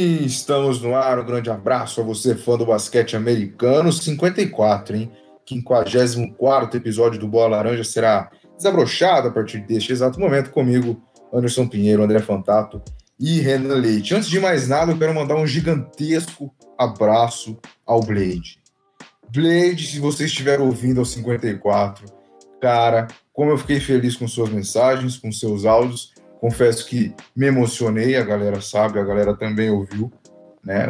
Estamos no ar. Um grande abraço a você, fã do basquete americano. 54, hein? 54 episódio do Bola Laranja será desabrochado a partir deste exato momento comigo, Anderson Pinheiro, André Fantato e Renan Leite. Antes de mais nada, eu quero mandar um gigantesco abraço ao Blade. Blade, se você estiver ouvindo ao 54, cara, como eu fiquei feliz com suas mensagens, com seus áudios. Confesso que me emocionei, a galera sabe, a galera também ouviu, né?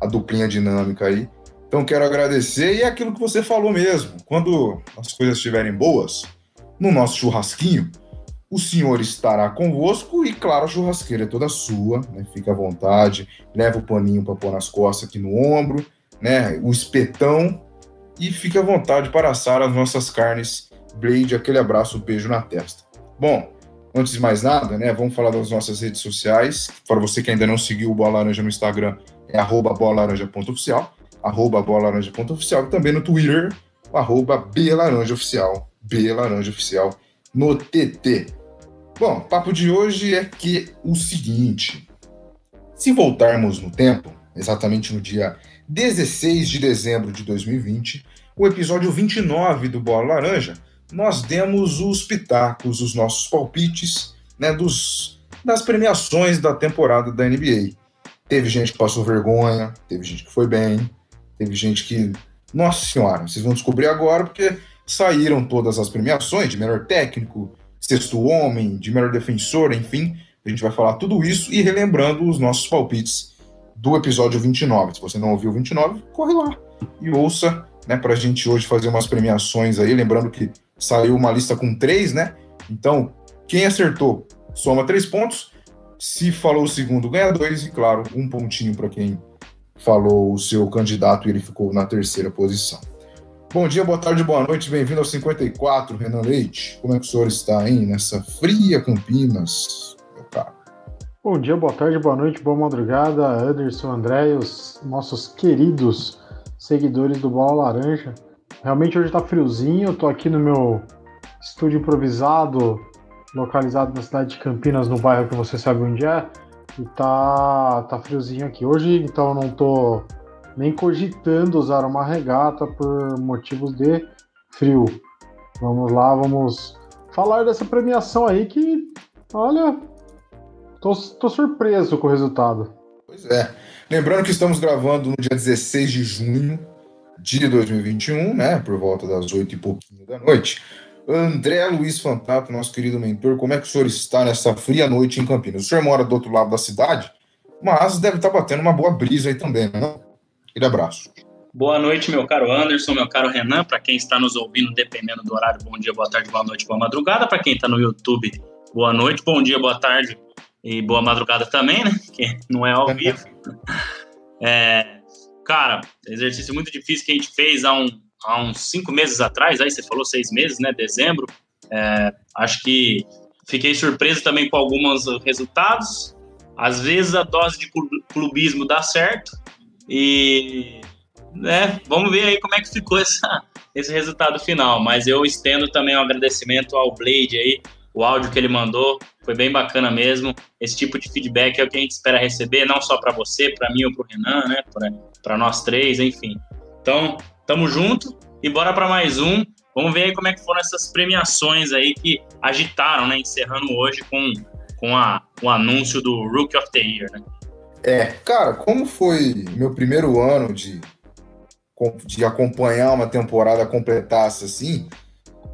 A duplinha dinâmica aí. Então quero agradecer e é aquilo que você falou mesmo. Quando as coisas estiverem boas, no nosso churrasquinho, o senhor estará convosco e, claro, a churrasqueira é toda sua, né? Fique à vontade, leva o paninho para pôr nas costas aqui no ombro, né? O espetão e fique à vontade para assar as nossas carnes. Blade, aquele abraço, um beijo na testa. Bom, Antes de mais nada, né, vamos falar das nossas redes sociais. Para você que ainda não seguiu o Bola Laranja no Instagram, é arroba bolalaranja.oficial, arroba bolalaranja.oficial e também no Twitter, arroba belaranjaoficial, belaranjaoficial no TT. Bom, papo de hoje é que o seguinte, se voltarmos no tempo, exatamente no dia 16 de dezembro de 2020, o episódio 29 do Bola Laranja nós demos os pitacos, os nossos palpites, né, dos, das premiações da temporada da NBA. Teve gente que passou vergonha, teve gente que foi bem, teve gente que. Nossa senhora, vocês vão descobrir agora porque saíram todas as premiações de melhor técnico, sexto homem, de melhor defensor, enfim. A gente vai falar tudo isso e relembrando os nossos palpites do episódio 29. Se você não ouviu o 29, corre lá e ouça, né, pra gente hoje fazer umas premiações aí. Lembrando que saiu uma lista com três, né? Então, quem acertou soma três pontos. Se falou o segundo, ganha dois. E, claro, um pontinho para quem falou o seu candidato e ele ficou na terceira posição. Bom dia, boa tarde, boa noite. Bem-vindo ao 54, Renan Leite. Como é que o senhor está, hein? Nessa fria Campinas. Bom dia, boa tarde, boa noite, boa madrugada, Anderson, André e os nossos queridos seguidores do Bola Laranja. Realmente hoje tá friozinho, eu tô aqui no meu estúdio improvisado, localizado na cidade de Campinas, no bairro que você sabe onde é, e tá, tá friozinho aqui. Hoje, então, eu não tô nem cogitando usar uma regata por motivos de frio. Vamos lá, vamos falar dessa premiação aí que, olha, tô, tô surpreso com o resultado. Pois é. Lembrando que estamos gravando no dia 16 de junho de 2021, né, por volta das oito e pouquinho da noite. André Luiz Fantato, nosso querido mentor, como é que o senhor está nessa fria noite em Campinas? O senhor mora do outro lado da cidade, mas deve estar batendo uma boa brisa aí também, né? Aquele abraço. Boa noite, meu caro Anderson, meu caro Renan, para quem está nos ouvindo, dependendo do horário, bom dia, boa tarde, boa noite, boa madrugada. Para quem está no YouTube, boa noite, bom dia, boa tarde e boa madrugada também, né? Que não é ao vivo. é, cara, exercício muito difícil que a gente fez há, um, há uns cinco meses atrás, aí você falou seis meses, né? Dezembro. É, acho que fiquei surpreso também com alguns resultados. Às vezes a dose de clubismo dá certo e né, vamos ver aí como é que ficou essa, esse resultado final. Mas eu estendo também um agradecimento ao Blade aí, o áudio que ele mandou foi bem bacana mesmo. Esse tipo de feedback é o que a gente espera receber, não só para você, para mim ou para o Renan, né? Para nós três, enfim. Então, tamo junto e bora para mais um. Vamos ver aí como é que foram essas premiações aí que agitaram, né? Encerrando hoje com, com a, o anúncio do Rookie of the Year, né? É, cara, como foi meu primeiro ano de, de acompanhar uma temporada completasse assim,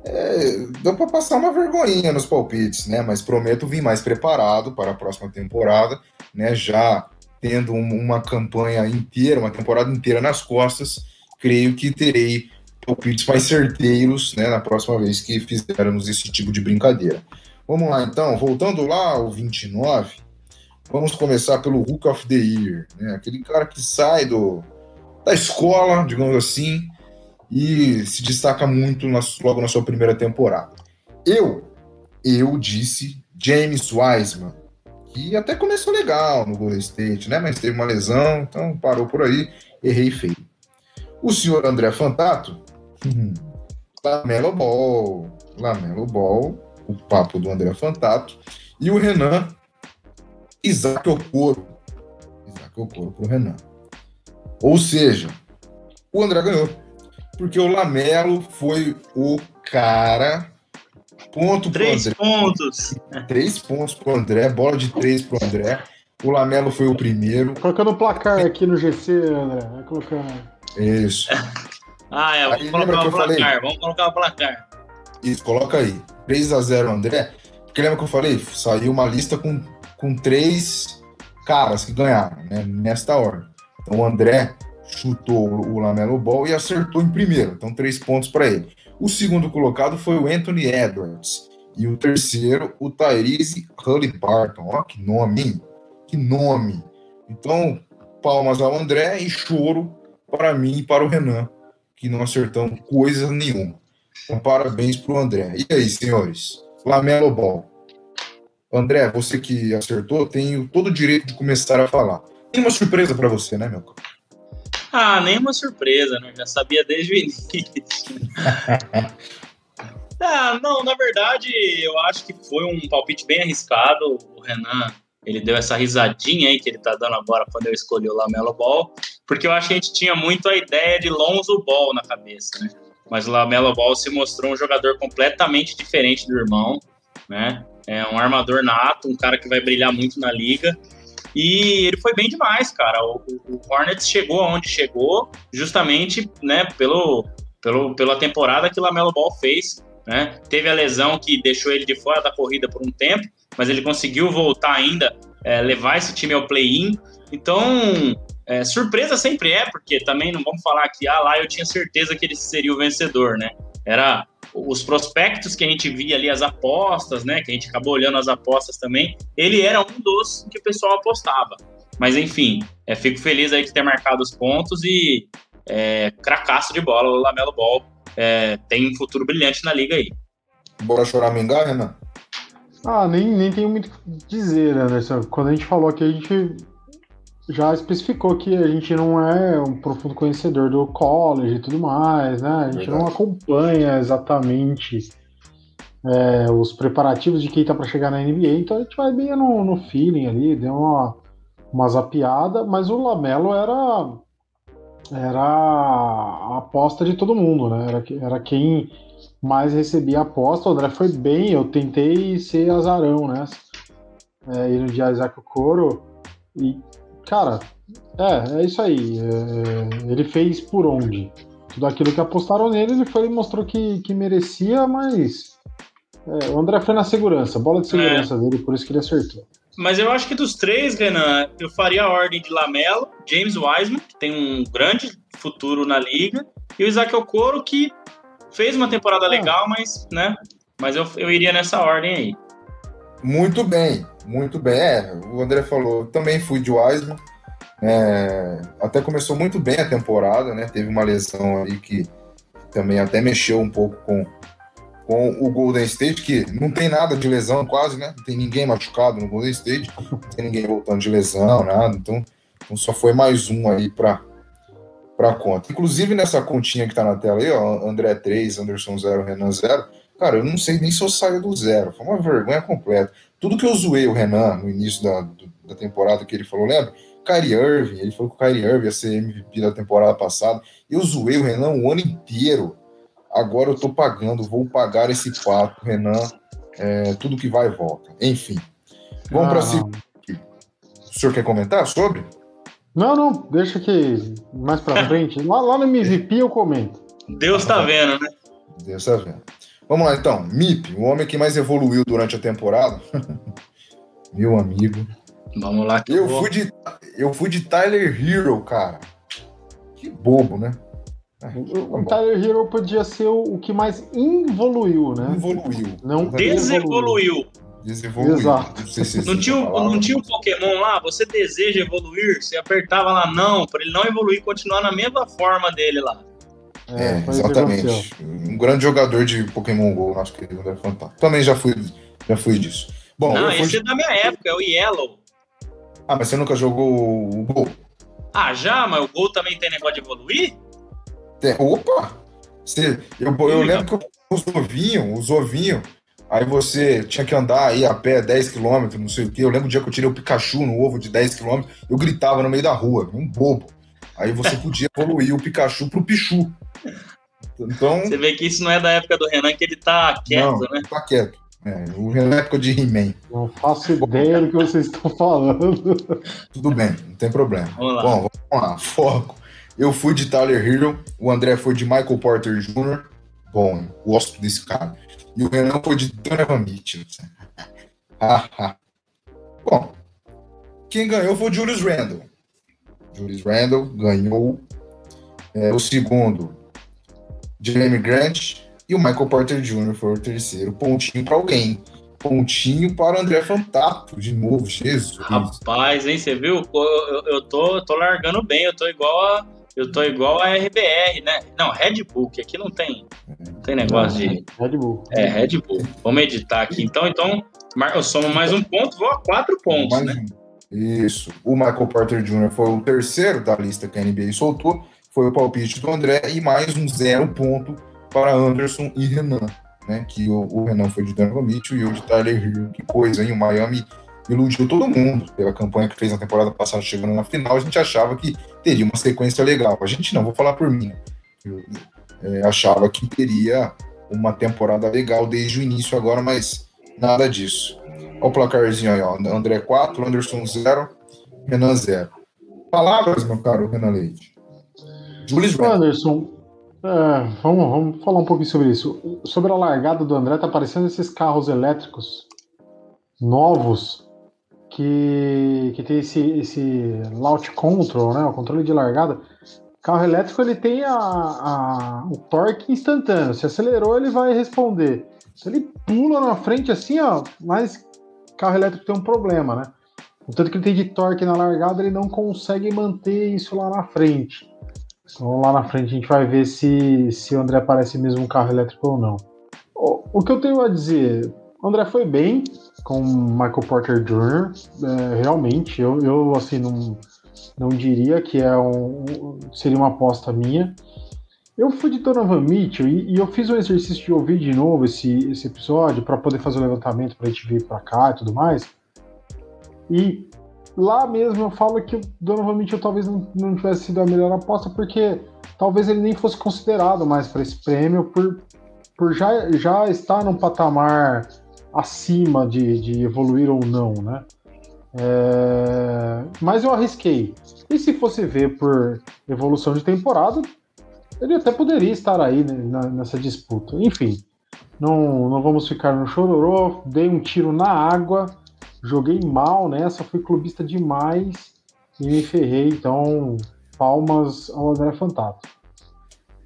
é, deu para passar uma vergonhinha nos palpites, né? Mas prometo vir mais preparado para a próxima temporada, né? Já tendo uma campanha inteira, uma temporada inteira nas costas, creio que terei palpites mais certeiros, né? Na próxima vez que fizermos esse tipo de brincadeira. Vamos lá, então, voltando lá ao 29, vamos começar pelo Hook of the Year, né? Aquele cara que sai do da escola, digamos assim, e se destaca muito na, logo na sua primeira temporada. Eu, eu disse James Wiseman, que até começou legal no Golden State, né? Mas teve uma lesão, então parou por aí, errei feio. O senhor André Fantato, Lamelo Ball, Lamelo Ball, o papo do André Fantato, e o Renan Isaac Okoro. Isaac Okoro pro Renan. Ou seja, o André ganhou. Porque o Lamelo foi o cara. Ponto Três André. pontos. Três pontos pro André, bola de três pro André. O Lamelo foi o primeiro. Colocando o placar aqui no GC, André. Vai colocando. Isso. ah, é. Vamos Aí, colocar o placar. Falei? Vamos colocar o placar. Isso, coloca aí. 3 a 0 André. Porque lembra que eu falei? Saiu uma lista com, com três caras que ganharam, né? Nesta ordem. Então o André chutou o Lamelo Ball e acertou em primeiro. Então, três pontos para ele. O segundo colocado foi o Anthony Edwards. E o terceiro, o Tyrese Halliburton. Ó, que nome, hein? Que nome. Então, palmas ao André e choro para mim e para o Renan, que não acertamos coisa nenhuma. Então, parabéns para o André. E aí, senhores? Lamelo Ball. André, você que acertou, tem todo o direito de começar a falar. Tem uma surpresa para você, né, meu caro? Ah, nenhuma surpresa, né? Já sabia desde o início. ah, não, na verdade, eu acho que foi um palpite bem arriscado. O Renan, ele deu essa risadinha aí que ele tá dando agora quando eu escolhi o Lamelo Ball, porque eu acho que a gente tinha muito a ideia de Lonzo Ball na cabeça, né? Mas o Lamelo Ball se mostrou um jogador completamente diferente do irmão, né? É um armador nato, um cara que vai brilhar muito na liga. E ele foi bem demais, cara. O, o Hornets chegou aonde chegou, justamente, né, pelo, pelo, pela temporada que o Lamelo Ball fez. Né? Teve a lesão que deixou ele de fora da corrida por um tempo, mas ele conseguiu voltar ainda, é, levar esse time ao play-in. Então, é, surpresa sempre é, porque também não vamos falar que ah, lá eu tinha certeza que ele seria o vencedor, né? Era os prospectos que a gente via ali, as apostas, né? Que a gente acabou olhando as apostas também, ele era um dos que o pessoal apostava. Mas enfim, é, fico feliz aí de ter marcado os pontos e é, cracaço de bola, o Lamelo Ball é, tem um futuro brilhante na liga aí. Bora chorar Mingá, Renan? Ah, nem, nem tenho muito o que dizer, Anderson. Quando a gente falou que a gente já especificou que a gente não é um profundo conhecedor do college e tudo mais, né? A gente Verdade. não acompanha exatamente é, os preparativos de quem tá para chegar na NBA, então a gente vai bem no, no feeling ali, deu uma, uma zapiada, mas o Lamelo era era a aposta de todo mundo, né? Era, era quem mais recebia a aposta. O André foi bem, eu tentei ser azarão, né? É, ir no dia Isaac Coro e Cara, é, é isso aí. É, ele fez por onde? Tudo aquilo que apostaram nele, ele foi e mostrou que, que merecia, mas é, o André foi na segurança, bola de é. segurança dele, por isso que ele acertou. Mas eu acho que dos três, Renan, eu faria a ordem de Lamelo, James Wiseman, que tem um grande futuro na liga, e o Isaac Okoro, que fez uma temporada é. legal, mas, né? Mas eu, eu iria nessa ordem aí. Muito bem, muito bem. É, o André falou, também fui de Wiseman. É, até começou muito bem a temporada, né? Teve uma lesão aí que também até mexeu um pouco com, com o Golden State, que não tem nada de lesão quase, né? Não tem ninguém machucado no Golden State, não tem ninguém voltando de lesão, nada. Então, então só foi mais um aí para para conta. Inclusive nessa continha que tá na tela aí, ó, André 3, Anderson 0, Renan 0, Cara, eu não sei nem se eu saio do zero. Foi uma vergonha completa. Tudo que eu zoei o Renan no início da, da temporada que ele falou, lembra? Kyrie Irving, ele falou que o Kyrie Irving ia ser MVP da temporada passada. Eu zoei o Renan o ano inteiro. Agora eu tô pagando, vou pagar esse pato, Renan. É, tudo que vai e volta. Enfim. Vamos ah. para cima. O senhor quer comentar sobre? Não, não, deixa que mais para frente. lá, lá no MVP eu comento. Deus tá vendo, né? Deus tá vendo. Vamos lá então. MIP, o homem que mais evoluiu durante a temporada. Meu amigo. Vamos lá. Eu fui, de, eu fui de Tyler Hero, cara. Que bobo, né? o tá Tyler Hero podia ser o, que mais evoluiu, né? Evoluiu. Não desevoluiu. Desevoluiu. Exato. Não, se não, tinha, não tinha um Pokémon lá, você deseja evoluir, você apertava lá não, para ele não evoluir e continuar na mesma forma dele lá. É, é exatamente. Um grande jogador de Pokémon GO, nosso querido André Fantástico. Também já fui, já fui disso. Bom, Não, esse fui... é da minha época, é o Yellow. Ah, mas você nunca jogou o Gol? Ah, já? Mas o Gol também tem negócio de evoluir? Tem. Opa! Você, eu, eu lembro que os ovinhos, os ovinhos, Aí você tinha que andar aí a pé 10 km, não sei o quê. Eu lembro o dia que eu tirei o Pikachu no ovo de 10 km, eu gritava no meio da rua, um bobo. Aí você podia evoluir o Pikachu pro Pichu. Então, você vê que isso não é da época do Renan, que ele tá quieto, não, né? Tá quieto. É, o Renan é época de He-Man. Não faço ideia do que vocês estão falando. Tudo bem, não tem problema. Vamos lá. Bom, vamos lá, foco. Eu fui de Tyler Hero, o André foi de Michael Porter Jr. Bom, gosto desse cara. E o Renan foi de Donovan Mitchell. Bom, quem ganhou foi o Julius Randle. Julius Randle ganhou é, o segundo, Jeremy Grant, e o Michael Porter Jr. foi o terceiro. Pontinho para alguém. Pontinho para o André Fantato, de novo, Jesus. Rapaz, hein, você viu? Eu, eu, eu, tô, eu tô largando bem, eu tô igual a. Eu tô igual a RBR, né? Não, Red Bull, que aqui não tem, não tem negócio de. Red Bull. É, Red Bull. Vamos editar aqui. Então, então, eu somo mais um ponto, vou a quatro pontos, mais né? Um. Isso. O Michael Porter Jr. foi o terceiro da lista que a NBA soltou foi o palpite do André e mais um zero ponto para Anderson e Renan, né? Que o, o Renan foi de Donovan Mitchell e eu de Tyler Hill. Que coisa, hein? O Miami iludiu todo mundo pela campanha que fez na temporada passada, chegando na final. A gente achava que teria uma sequência legal. A gente não, vou falar por mim. Eu é, achava que teria uma temporada legal desde o início agora, mas nada disso. Olha o placarzinho aí, ó. André 4, Anderson 0, Renan 0. Palavras, meu caro Renan Leite. Julius Anderson, é, vamos, vamos falar um pouquinho sobre isso. Sobre a largada do André, tá aparecendo esses carros elétricos novos que, que tem esse, esse launch control, né, o controle de largada. Carro elétrico ele tem a, a, o torque instantâneo. Se acelerou, ele vai responder. Ele pula na frente assim, ó, mas carro elétrico tem um problema, né? O tanto que ele tem de torque na largada, ele não consegue manter isso lá na frente. Então lá na frente a gente vai ver se, se o André parece mesmo um carro elétrico ou não. O, o que eu tenho a dizer, o André foi bem com Michael Porter Jr. É, realmente, eu, eu assim não, não diria que é um, seria uma aposta minha. Eu fui de Donovan Mitchell e, e, eu fiz o exercício de ouvir de novo esse, esse episódio para poder fazer o levantamento para a gente vir para cá e tudo mais. E lá mesmo eu falo que o Donovan Mitchell talvez não, não tivesse sido a melhor aposta, porque talvez ele nem fosse considerado mais para esse prêmio, por, por já, já estar num patamar acima de, de evoluir ou não, né? É... Mas eu arrisquei. E se fosse ver por evolução de temporada, ele até poderia estar aí né, nessa disputa. Enfim, não, não vamos ficar no chororô. Dei um tiro na água joguei mal nessa, fui clubista demais e me ferrei. Então, palmas ao André Fantato.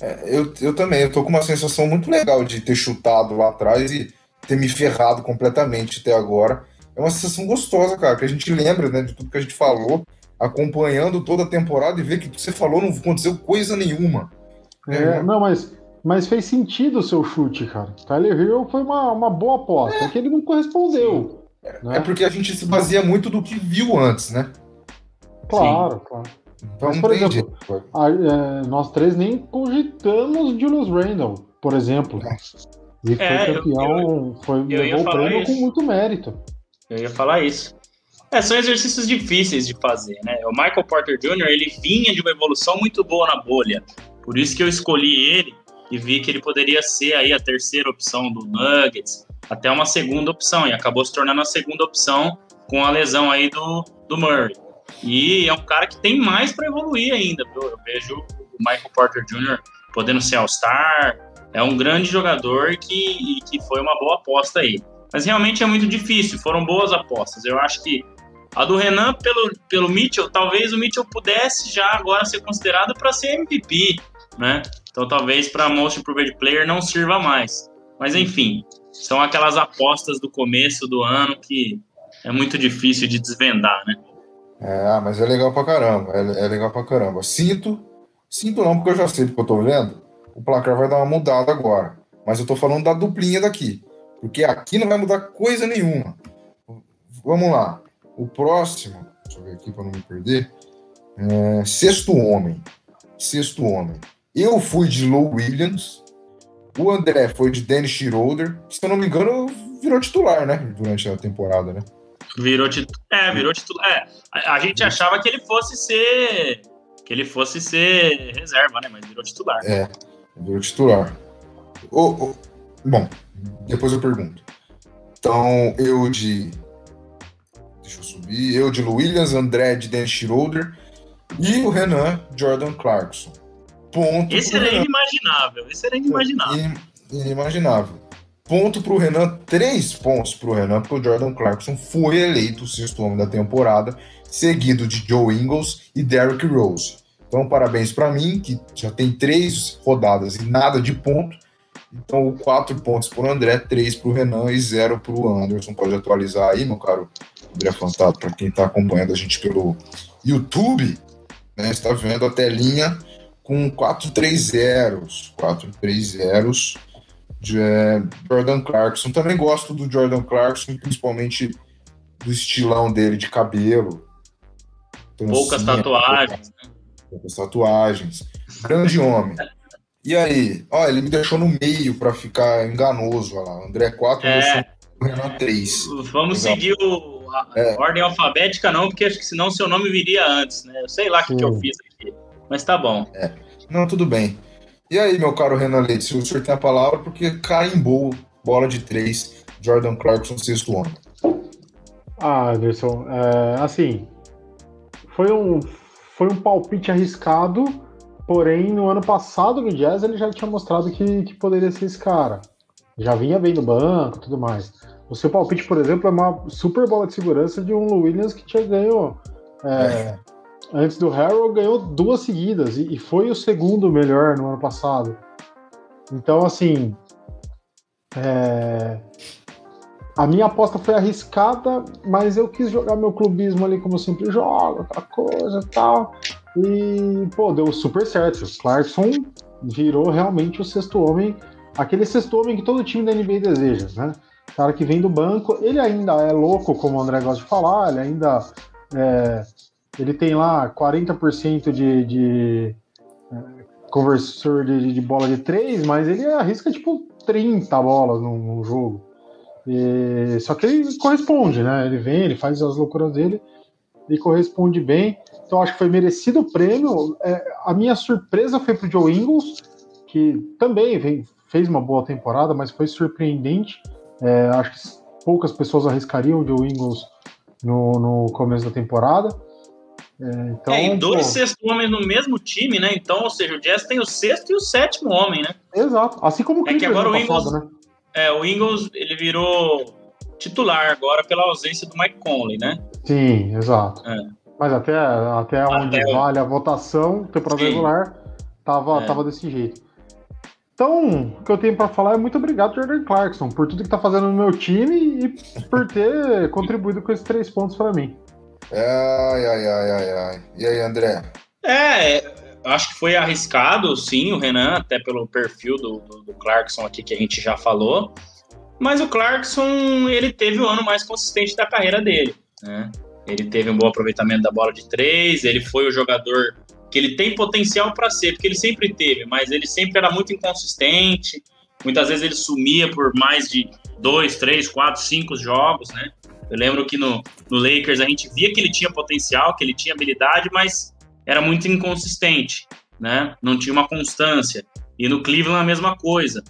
É, eu, eu também, eu tô com uma sensação muito legal de ter chutado lá atrás e ter me ferrado completamente até agora. É uma sensação gostosa, cara, que a gente lembra né, de tudo que a gente falou, acompanhando toda a temporada e ver que você falou não aconteceu coisa nenhuma. É, é. Não, mas, mas fez sentido o seu chute, cara. Tyler Hill foi uma, uma boa aposta, é. que ele não correspondeu. Né? É porque a gente se baseia muito do que viu antes, né? Claro, Sim. claro. Então, Mas, por exemplo, a, é, nós três nem cogitamos Julius Randle, por exemplo. É. E foi é, campeão, eu, eu, foi, eu levou o prêmio isso. com muito mérito. Eu ia falar isso. É, são exercícios difíceis de fazer, né? O Michael Porter Jr., ele vinha de uma evolução muito boa na bolha. Por isso que eu escolhi ele e vi que ele poderia ser aí a terceira opção do Nuggets, até uma segunda opção, e acabou se tornando a segunda opção com a lesão aí do, do Murray. E é um cara que tem mais para evoluir ainda, viu? Eu vejo o Michael Porter Jr. podendo ser All-Star, é um grande jogador que, que foi uma boa aposta aí. Mas realmente é muito difícil, foram boas apostas. Eu acho que a do Renan pelo, pelo Mitchell, talvez o Mitchell pudesse já agora ser considerado para ser MVP, né? Então talvez para Most Improved Player não sirva mais. Mas enfim, são aquelas apostas do começo do ano que é muito difícil de desvendar, né? É, ah, mas é legal pra caramba, é, é, legal pra caramba. Sinto, sinto não, porque eu já sei, porque eu tô vendo, o placar vai dar uma mudada agora. Mas eu tô falando da duplinha daqui, porque aqui não vai mudar coisa nenhuma. Vamos lá, o próximo, deixa eu ver aqui para não me perder, é, Sexto Homem. Sexto Homem. Eu fui de Low Williams, o André foi de Dennis Schroeder. Se eu não me engano, virou titular, né? Durante a temporada, né? Virou titular. É, virou titular. É, a, a, gente achava que ele fosse ser. Que ele fosse ser reserva, né? Mas virou titular. É, virou titular. Oh, oh, bom, depois eu pergunto. Então, eu de. Deixa eu subir. Eu de Williams, André de Dan Schroeder e o Renan Jordan Clarkson. Ponto. Esse era Renan. inimaginável. Esse era inimaginável. Inimaginável. Ponto pro Renan, três pontos pro Renan, porque o Jordan Clarkson foi eleito o sexto homem da temporada, seguido de Joe Ingles e Derrick Rose. Então, parabéns para mim, que já tem três rodadas e nada de ponto. Então, quatro pontos pro André, três pro Renan e zero pro Anderson. Pode atualizar aí, meu caro André Fantato, para quem está acompanhando a gente pelo YouTube, né, está vendo a telinha com 4-3 zeros. 4-3 zeros de é, Jordan Clarkson. Também gosto do Jordan Clarkson, principalmente do estilão dele de cabelo. Poucas tatuagens. Né? Poucas tatuagens. Grande homem. E aí? Ó, ele me deixou no meio para ficar enganoso. Olha lá. André 4, é... Renan 3. Vamos Legal. seguir o, a é. ordem alfabética, não, porque acho que senão seu nome viria antes, né? Eu sei lá o que, que, eu fiz. Mas tá bom. É. Não, tudo bem. E aí, meu caro Renan Leite, se o senhor tem a palavra, porque carimbou bola de três, Jordan Clarkson, sexto homem. Ah, Anderson, é, assim, foi um, foi um palpite arriscado, porém, no ano passado no Jazz ele já tinha mostrado que, que poderia ser esse cara. Já vinha bem no banco tudo mais. O seu palpite, por exemplo, é uma super bola de segurança de um Williams que tinha ganho é, é antes do Harold, ganhou duas seguidas e, e foi o segundo melhor no ano passado. Então, assim, é... a minha aposta foi arriscada, mas eu quis jogar meu clubismo ali como eu sempre jogo, aquela coisa e tal. E, pô, deu super certo. O Clarkson virou realmente o sexto homem, aquele sexto homem que todo time da NBA deseja, né? Cara que vem do banco, ele ainda é louco, como o André gosta de falar, ele ainda é, ele tem lá 40% de, de é, conversor de, de, bola de 3, mas ele arrisca tipo 30 bolas num, num jogo. E, só que ele corresponde, né? Ele vem, ele faz as loucuras dele e corresponde bem. Então acho que foi merecido o prêmio. É, a minha surpresa foi pro Joe Ingles, que também vem, fez uma boa temporada, mas foi surpreendente. É, acho que poucas pessoas arriscariam o Joe Ingles no, no começo da temporada. É, então, é, e dois pô, sexto homens no mesmo time, né? Então, ou seja, o Jazz tem o sexto e o sétimo homem, né? Exato. Assim como o É que agora o Ingles, passado, né? É, o Ingles, ele virou titular agora pela ausência do Mike Conley, né? Sim, exato. É. Mas até, até onde vale a votação, temporada Sim. regular, tava, é. tava desse jeito. Então, o que eu tenho para falar é muito obrigado, Jordan Clarkson, por tudo que tá fazendo no meu time e por ter contribuído com esses três pontos para mim. Ai, ai, ai, ai, ai. E aí, André? É, acho que foi arriscado, sim, o Renan, até pelo perfil do, do, do, Clarkson aqui que a gente já falou. Mas o Clarkson, ele teve o ano mais consistente da carreira dele, né? Ele teve um bom aproveitamento da bola de três, ele foi o jogador que ele tem potencial para ser, porque ele sempre teve, mas ele sempre era muito inconsistente. Muitas vezes ele sumia por mais de dois, três, quatro, cinco jogos, né? Eu lembro que no, no Lakers a gente via que ele tinha potencial, que ele tinha habilidade, mas era muito inconsistente, né? Não tinha uma constância. E no Cleveland a mesma coisa.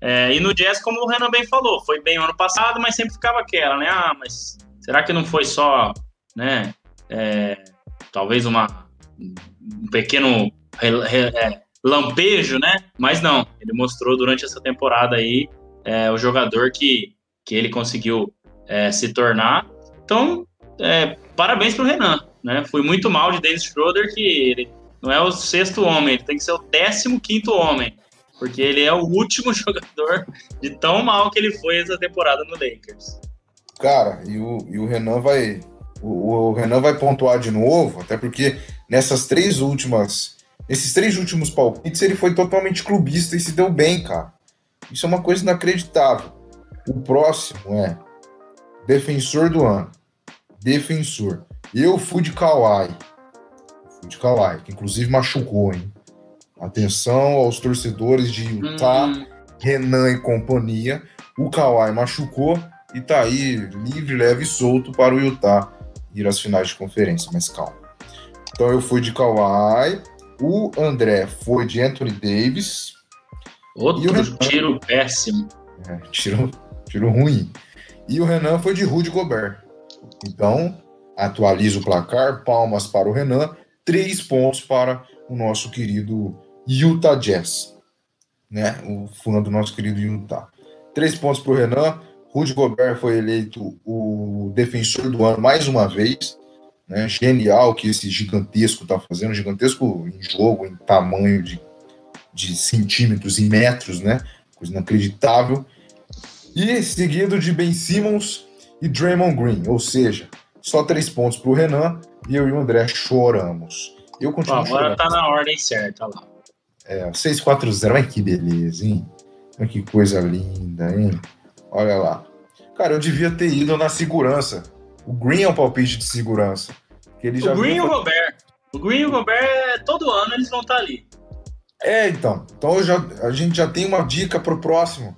É, e no Jazz, como o Renan bem falou, foi bem ano passado, mas sempre ficava aquela, né? Ah, mas será que não foi só, né? É, talvez uma, um pequeno é, lampejo, né? Mas não, ele mostrou durante essa temporada aí é, o jogador que, que ele conseguiu é, se tornar. Então, é, parabéns para o Renan. Né? Foi muito mal de Dennis Schroeder que ele não é o sexto homem, ele tem que ser o décimo quinto homem. Porque ele é o último jogador de tão mal que ele foi essa temporada no Lakers. Cara, e o, e o Renan vai. O, o Renan vai pontuar de novo, até porque nessas três últimas. Nesses três últimos palpites, ele foi totalmente clubista e se deu bem, cara. Isso é uma coisa inacreditável. O próximo é Defensor do ano. Defensor. Eu fui de Kawhi. Fui de Kawhi, que inclusive machucou, hein? Atenção aos torcedores de Utah, hum. Renan e companhia. O Kawhi machucou, e tá aí livre, leve e solto para o Utah ir às finais de conferência, mas calma. Então eu fui de Kawhi, o André foi de Anthony Davis. Outro Renan, tiro péssimo. É, tiro, tiro ruim. E o Renan foi de Rudy Gobert. Então, atualiza o placar, palmas para o Renan, três pontos para o nosso querido Utah Jazz, né? O fã do nosso querido Utah. Três pontos para o Renan. Rudy Gobert foi eleito o defensor do ano mais uma vez. Né? Genial que esse gigantesco está fazendo, gigantesco em jogo, em tamanho de, de centímetros e metros, né? Coisa inacreditável. E seguido de Ben Simmons e Draymond Green, ou seja, só três pontos para o Renan e eu e o André choramos. Eu continuo Agora chorando. tá na ordem certa lá. É, 6-4-0, mas que beleza, hein? Olha que coisa linda, hein? Olha lá. Cara, eu devia ter ido na segurança. O Green é um palpite de segurança. Que ele já o Green e o Robert. O Green e o Robert, todo ano eles vão estar tá ali. É, então. Então já, a gente já tem uma dica pro próximo.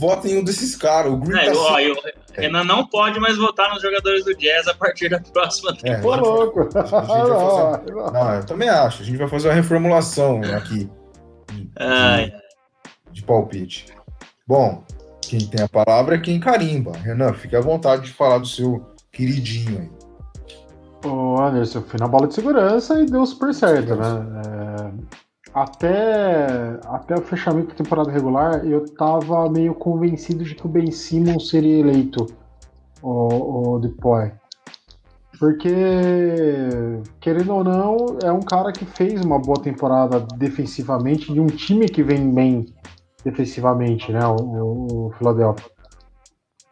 Votem em um desses caras. O Green é, tá ó, eu, é. Renan não pode mais votar nos jogadores do Jazz a partir da próxima é, temporada. É, louco. Fazer... Não, eu também acho. A gente vai fazer uma reformulação aqui de, Ai. de palpite. Bom, quem tem a palavra é quem carimba. Renan, fique à vontade de falar do seu queridinho aí. Ô, Anderson, eu fui na bola de segurança e deu super certo, né? É até, até o fechamento da temporada regular, eu tava meio convencido de que o Ben Simmons seria eleito o, o Depoy. Porque, querendo ou não, é um cara que fez uma boa temporada defensivamente de um time que vem bem defensivamente, né? O, o Philadelphia.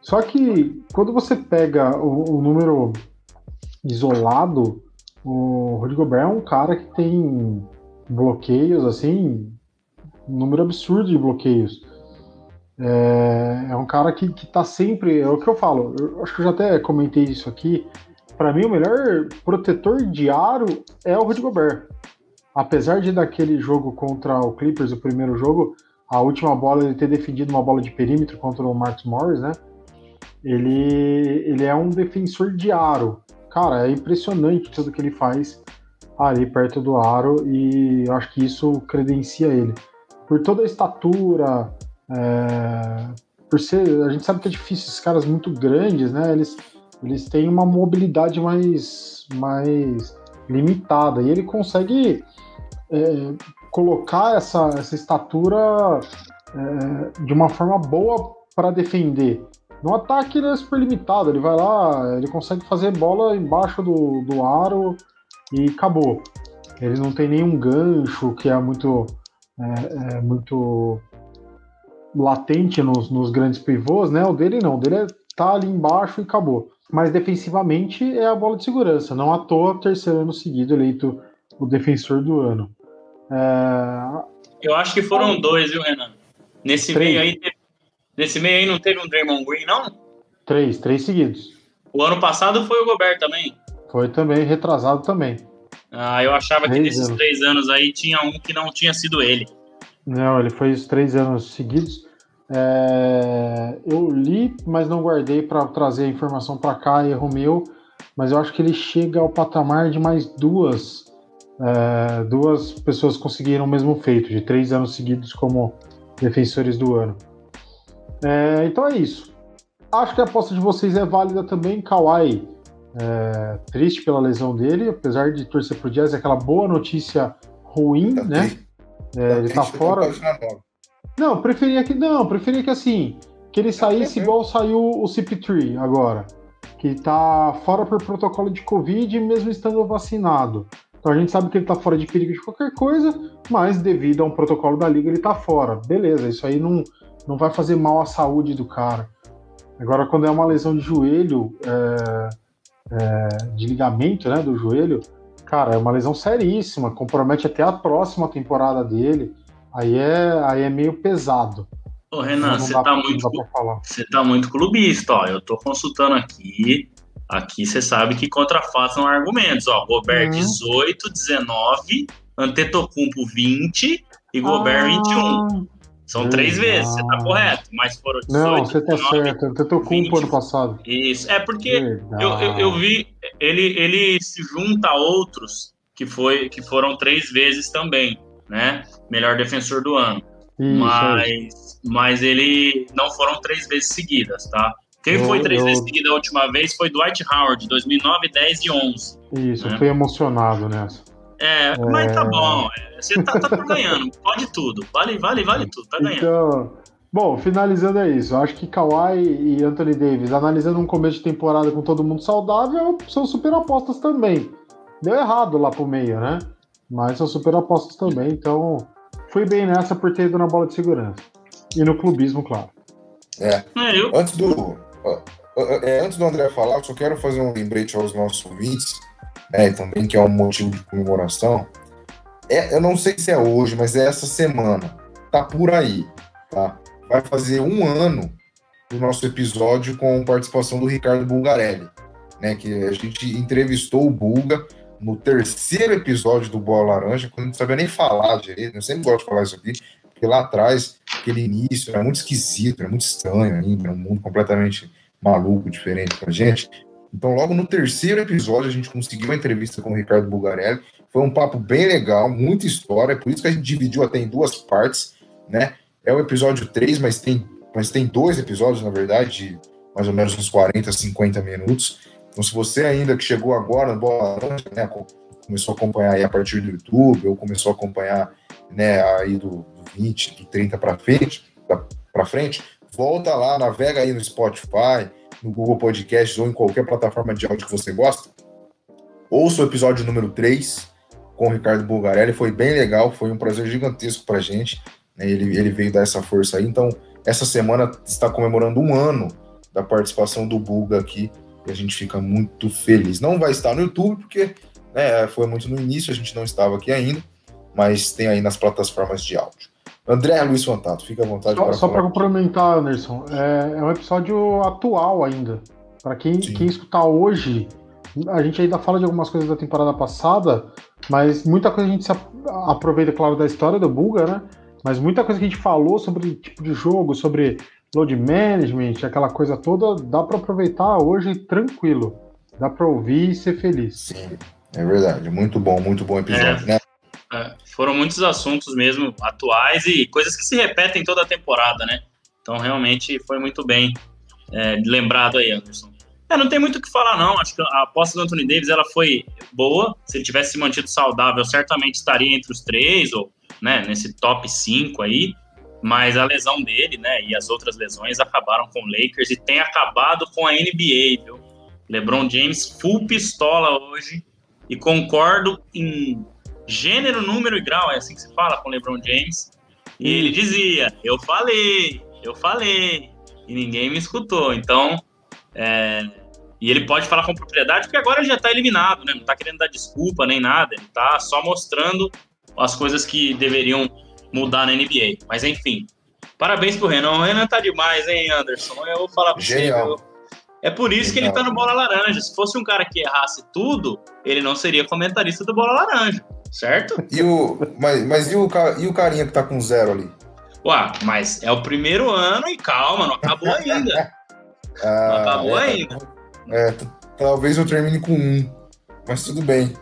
Só que quando você pega o, o número isolado, o Rudy Gobert é um cara que tem bloqueios, assim, um número absurdo de bloqueios. É, é um cara que, que tá sempre. É o que eu falo, eu acho que eu já até comentei isso aqui. Para mim, o melhor protetor de aro é o Rudy Gobert. Apesar de daquele jogo contra o Clippers, o primeiro jogo, a última bola ele ter defendido uma bola de perímetro contra o Marcus Morris, né? Ele, ele é um defensor de aro. Cara, é impressionante tudo que ele faz ali perto do aro e eu acho que isso credencia ele. Por toda a estatura, é, por ser, a gente sabe que é difícil, esses caras muito grandes, né? Eles, eles têm uma mobilidade mais, mais limitada e ele consegue é, colocar essa, essa estatura é, de uma forma boa para defender. No ataque ele é super limitado, ele vai lá, ele consegue fazer bola embaixo do, do aro e acabou. Ele não tem nenhum gancho que é muito, é, é muito latente nos, nos, grandes pivôs, né? O dele não, o dele é, tá ali embaixo e acabou. Mas defensivamente é a bola de segurança, não à toa, terceiro ano seguido eleito o defensor do ano. É... Eu acho que foram dois, viu, Renan? Nesse três. meio aí, nesse meio aí não teve um Draymond Green, não? Três, três seguidos. O ano passado foi o Gobert também. Foi também, retrasado também. Ah, eu achava três que nesses anos. três anos aí tinha um que não tinha sido ele. Não, ele foi os três anos seguidos. É, eu li, mas não guardei para trazer a informação para cá, erro meu. Mas eu acho que ele chega ao patamar de mais duas. É, duas pessoas conseguiram o mesmo feito, de três anos seguidos como defensores do ano. É, então é isso. Acho que a aposta de vocês é válida também. Kawhi é, triste pela lesão dele, apesar de torcer pro Jazz, é aquela boa notícia ruim, tá né? É, tá ele tá fora. Não, preferia que não, preferia que assim, que ele saísse igual saiu o CP3 agora, que tá fora por protocolo de Covid, mesmo estando vacinado. Então a gente sabe que ele tá fora de perigo de qualquer coisa, mas devido a um protocolo da liga ele tá fora. Beleza, isso aí não, não vai fazer mal à saúde do cara. Agora, quando é uma lesão de joelho, é, é, de ligamento né, do joelho, cara, é uma lesão seríssima, compromete até a próxima temporada dele. Aí é, aí é meio pesado. Ô, Renan, você tá, muito, você tá muito clubista, ó. Eu tô consultando aqui. Aqui você sabe que contrafaçam argumentos, ó. Gobert uhum. 18, 19, Antetokounmpo 20 e Gobert ah. 21. São hum, três vezes, você tá correto, mas foram 18, Não, você tá 19, certo, eu tô com o ano passado. Isso, é porque eu, eu, eu, vi, ele, ele se junta a outros que, foi, que foram três vezes também, né? Melhor defensor do ano. Isso, mas, mas ele não foram três vezes seguidas, tá? Quem eu, foi três eu... vezes seguida a última vez foi Dwight Howard, 2009, 10 e 11. Isso, né? eu fui emocionado nessa. É, é... mas tá bom. Você tá, tá ganhando. Pode tudo. Vale, vale, vale tudo. Tá ganhando. Então, bom, finalizando é isso. Eu acho que Kawhi e Anthony Davis, analisando um começo de temporada com todo mundo saudável, são super apostas também. Deu errado lá pro meio, né? Mas são super apostas também. Então, fui bem nessa por ter ido na bola de segurança. E no clubismo, claro. É. é antes do. É, antes do André falar, eu só quero fazer um lembrete aos nossos ouvintes né, também que é um motivo de comemoração. É, eu não sei se é hoje, mas é essa semana. Tá por aí, tá? Vai fazer um ano do nosso episódio com participação do Ricardo Bulgarelli, né? Que a gente entrevistou o Bulga no terceiro episódio do Bola Laranja, quando não sabia nem falar direito. Eu sempre gosto de falar isso aqui, porque lá atrás, aquele início era muito esquisito, era muito estranho ainda, era um mundo completamente maluco, diferente pra gente. Então, logo no terceiro episódio, a gente conseguiu uma entrevista com o Ricardo Bugarelli. Foi um papo bem legal, muita história, por isso que a gente dividiu até em duas partes, né? É o episódio 3, mas tem, mas tem dois episódios, na verdade, de mais ou menos uns 40, 50 minutos. Então, se você ainda que chegou agora no Bola né, começou a acompanhar aí a partir do YouTube, ou começou a acompanhar né, aí do, do 20, do 30 para frente, para frente, volta lá, navega aí no Spotify, no Google Podcasts ou em qualquer plataforma de áudio que você gosta. Ouça o episódio número 3 com o Ricardo Bulgarelli, foi bem legal, foi um prazer gigantesco para a gente. Né? Ele, ele veio dar essa força aí. Então, essa semana está comemorando um ano da participação do Bulga aqui e a gente fica muito feliz. Não vai estar no YouTube, porque né, foi muito no início, a gente não estava aqui ainda, mas tem aí nas plataformas de áudio. André Luiz Fantato, fica à vontade só, para Só para complementar, Anderson, é, é, um episódio atual ainda. Para quem, quem escutar hoje, a gente ainda fala de algumas coisas da temporada passada, mas muita coisa a gente se aproveita, claro, da história do Bulga, né? Mas muita coisa que a gente falou sobre tipo de jogo, sobre load management, aquela coisa toda, dá para aproveitar hoje tranquilo. Dá para ouvir e ser feliz. Sim, é verdade. Muito bom, muito bom episódio, é. né? É, foram muitos assuntos mesmo atuais e coisas que se repetem toda a temporada, né? Então realmente foi muito bem é, lembrado aí, Anderson. É, não tem muito o que falar, não. Acho que a aposta do Anthony Davis ela foi boa. Se ele tivesse se mantido saudável, certamente estaria entre os três, ou né, nesse top 5 aí. Mas a lesão dele, né, e as outras lesões acabaram com o Lakers e tem acabado com a NBA, viu? LeBron James full pistola hoje. E concordo em gênero, número e grau, é assim que se fala com LeBron James. E ele dizia: Eu falei, eu falei, e ninguém me escutou. Então, é... e ele pode falar com propriedade, porque agora ele já está eliminado, né? Não está querendo dar desculpa nem nada, ele está só mostrando as coisas que deveriam mudar na NBA. Mas enfim, parabéns pro Renan. O Renan tá demais, hein, Anderson? Eu vou falar pra Genial. você. É por isso que ele tá no Bola Laranja. Se fosse um cara que errasse tudo, ele não seria comentarista do Bola Laranja, certo? E o, mas, mas e, o, e o carinha que tá com zero ali? Ué, mas é o primeiro ano e calma, não acabou ainda. ah, não acabou é, ainda. É, talvez eu termine com um, mas tudo bem.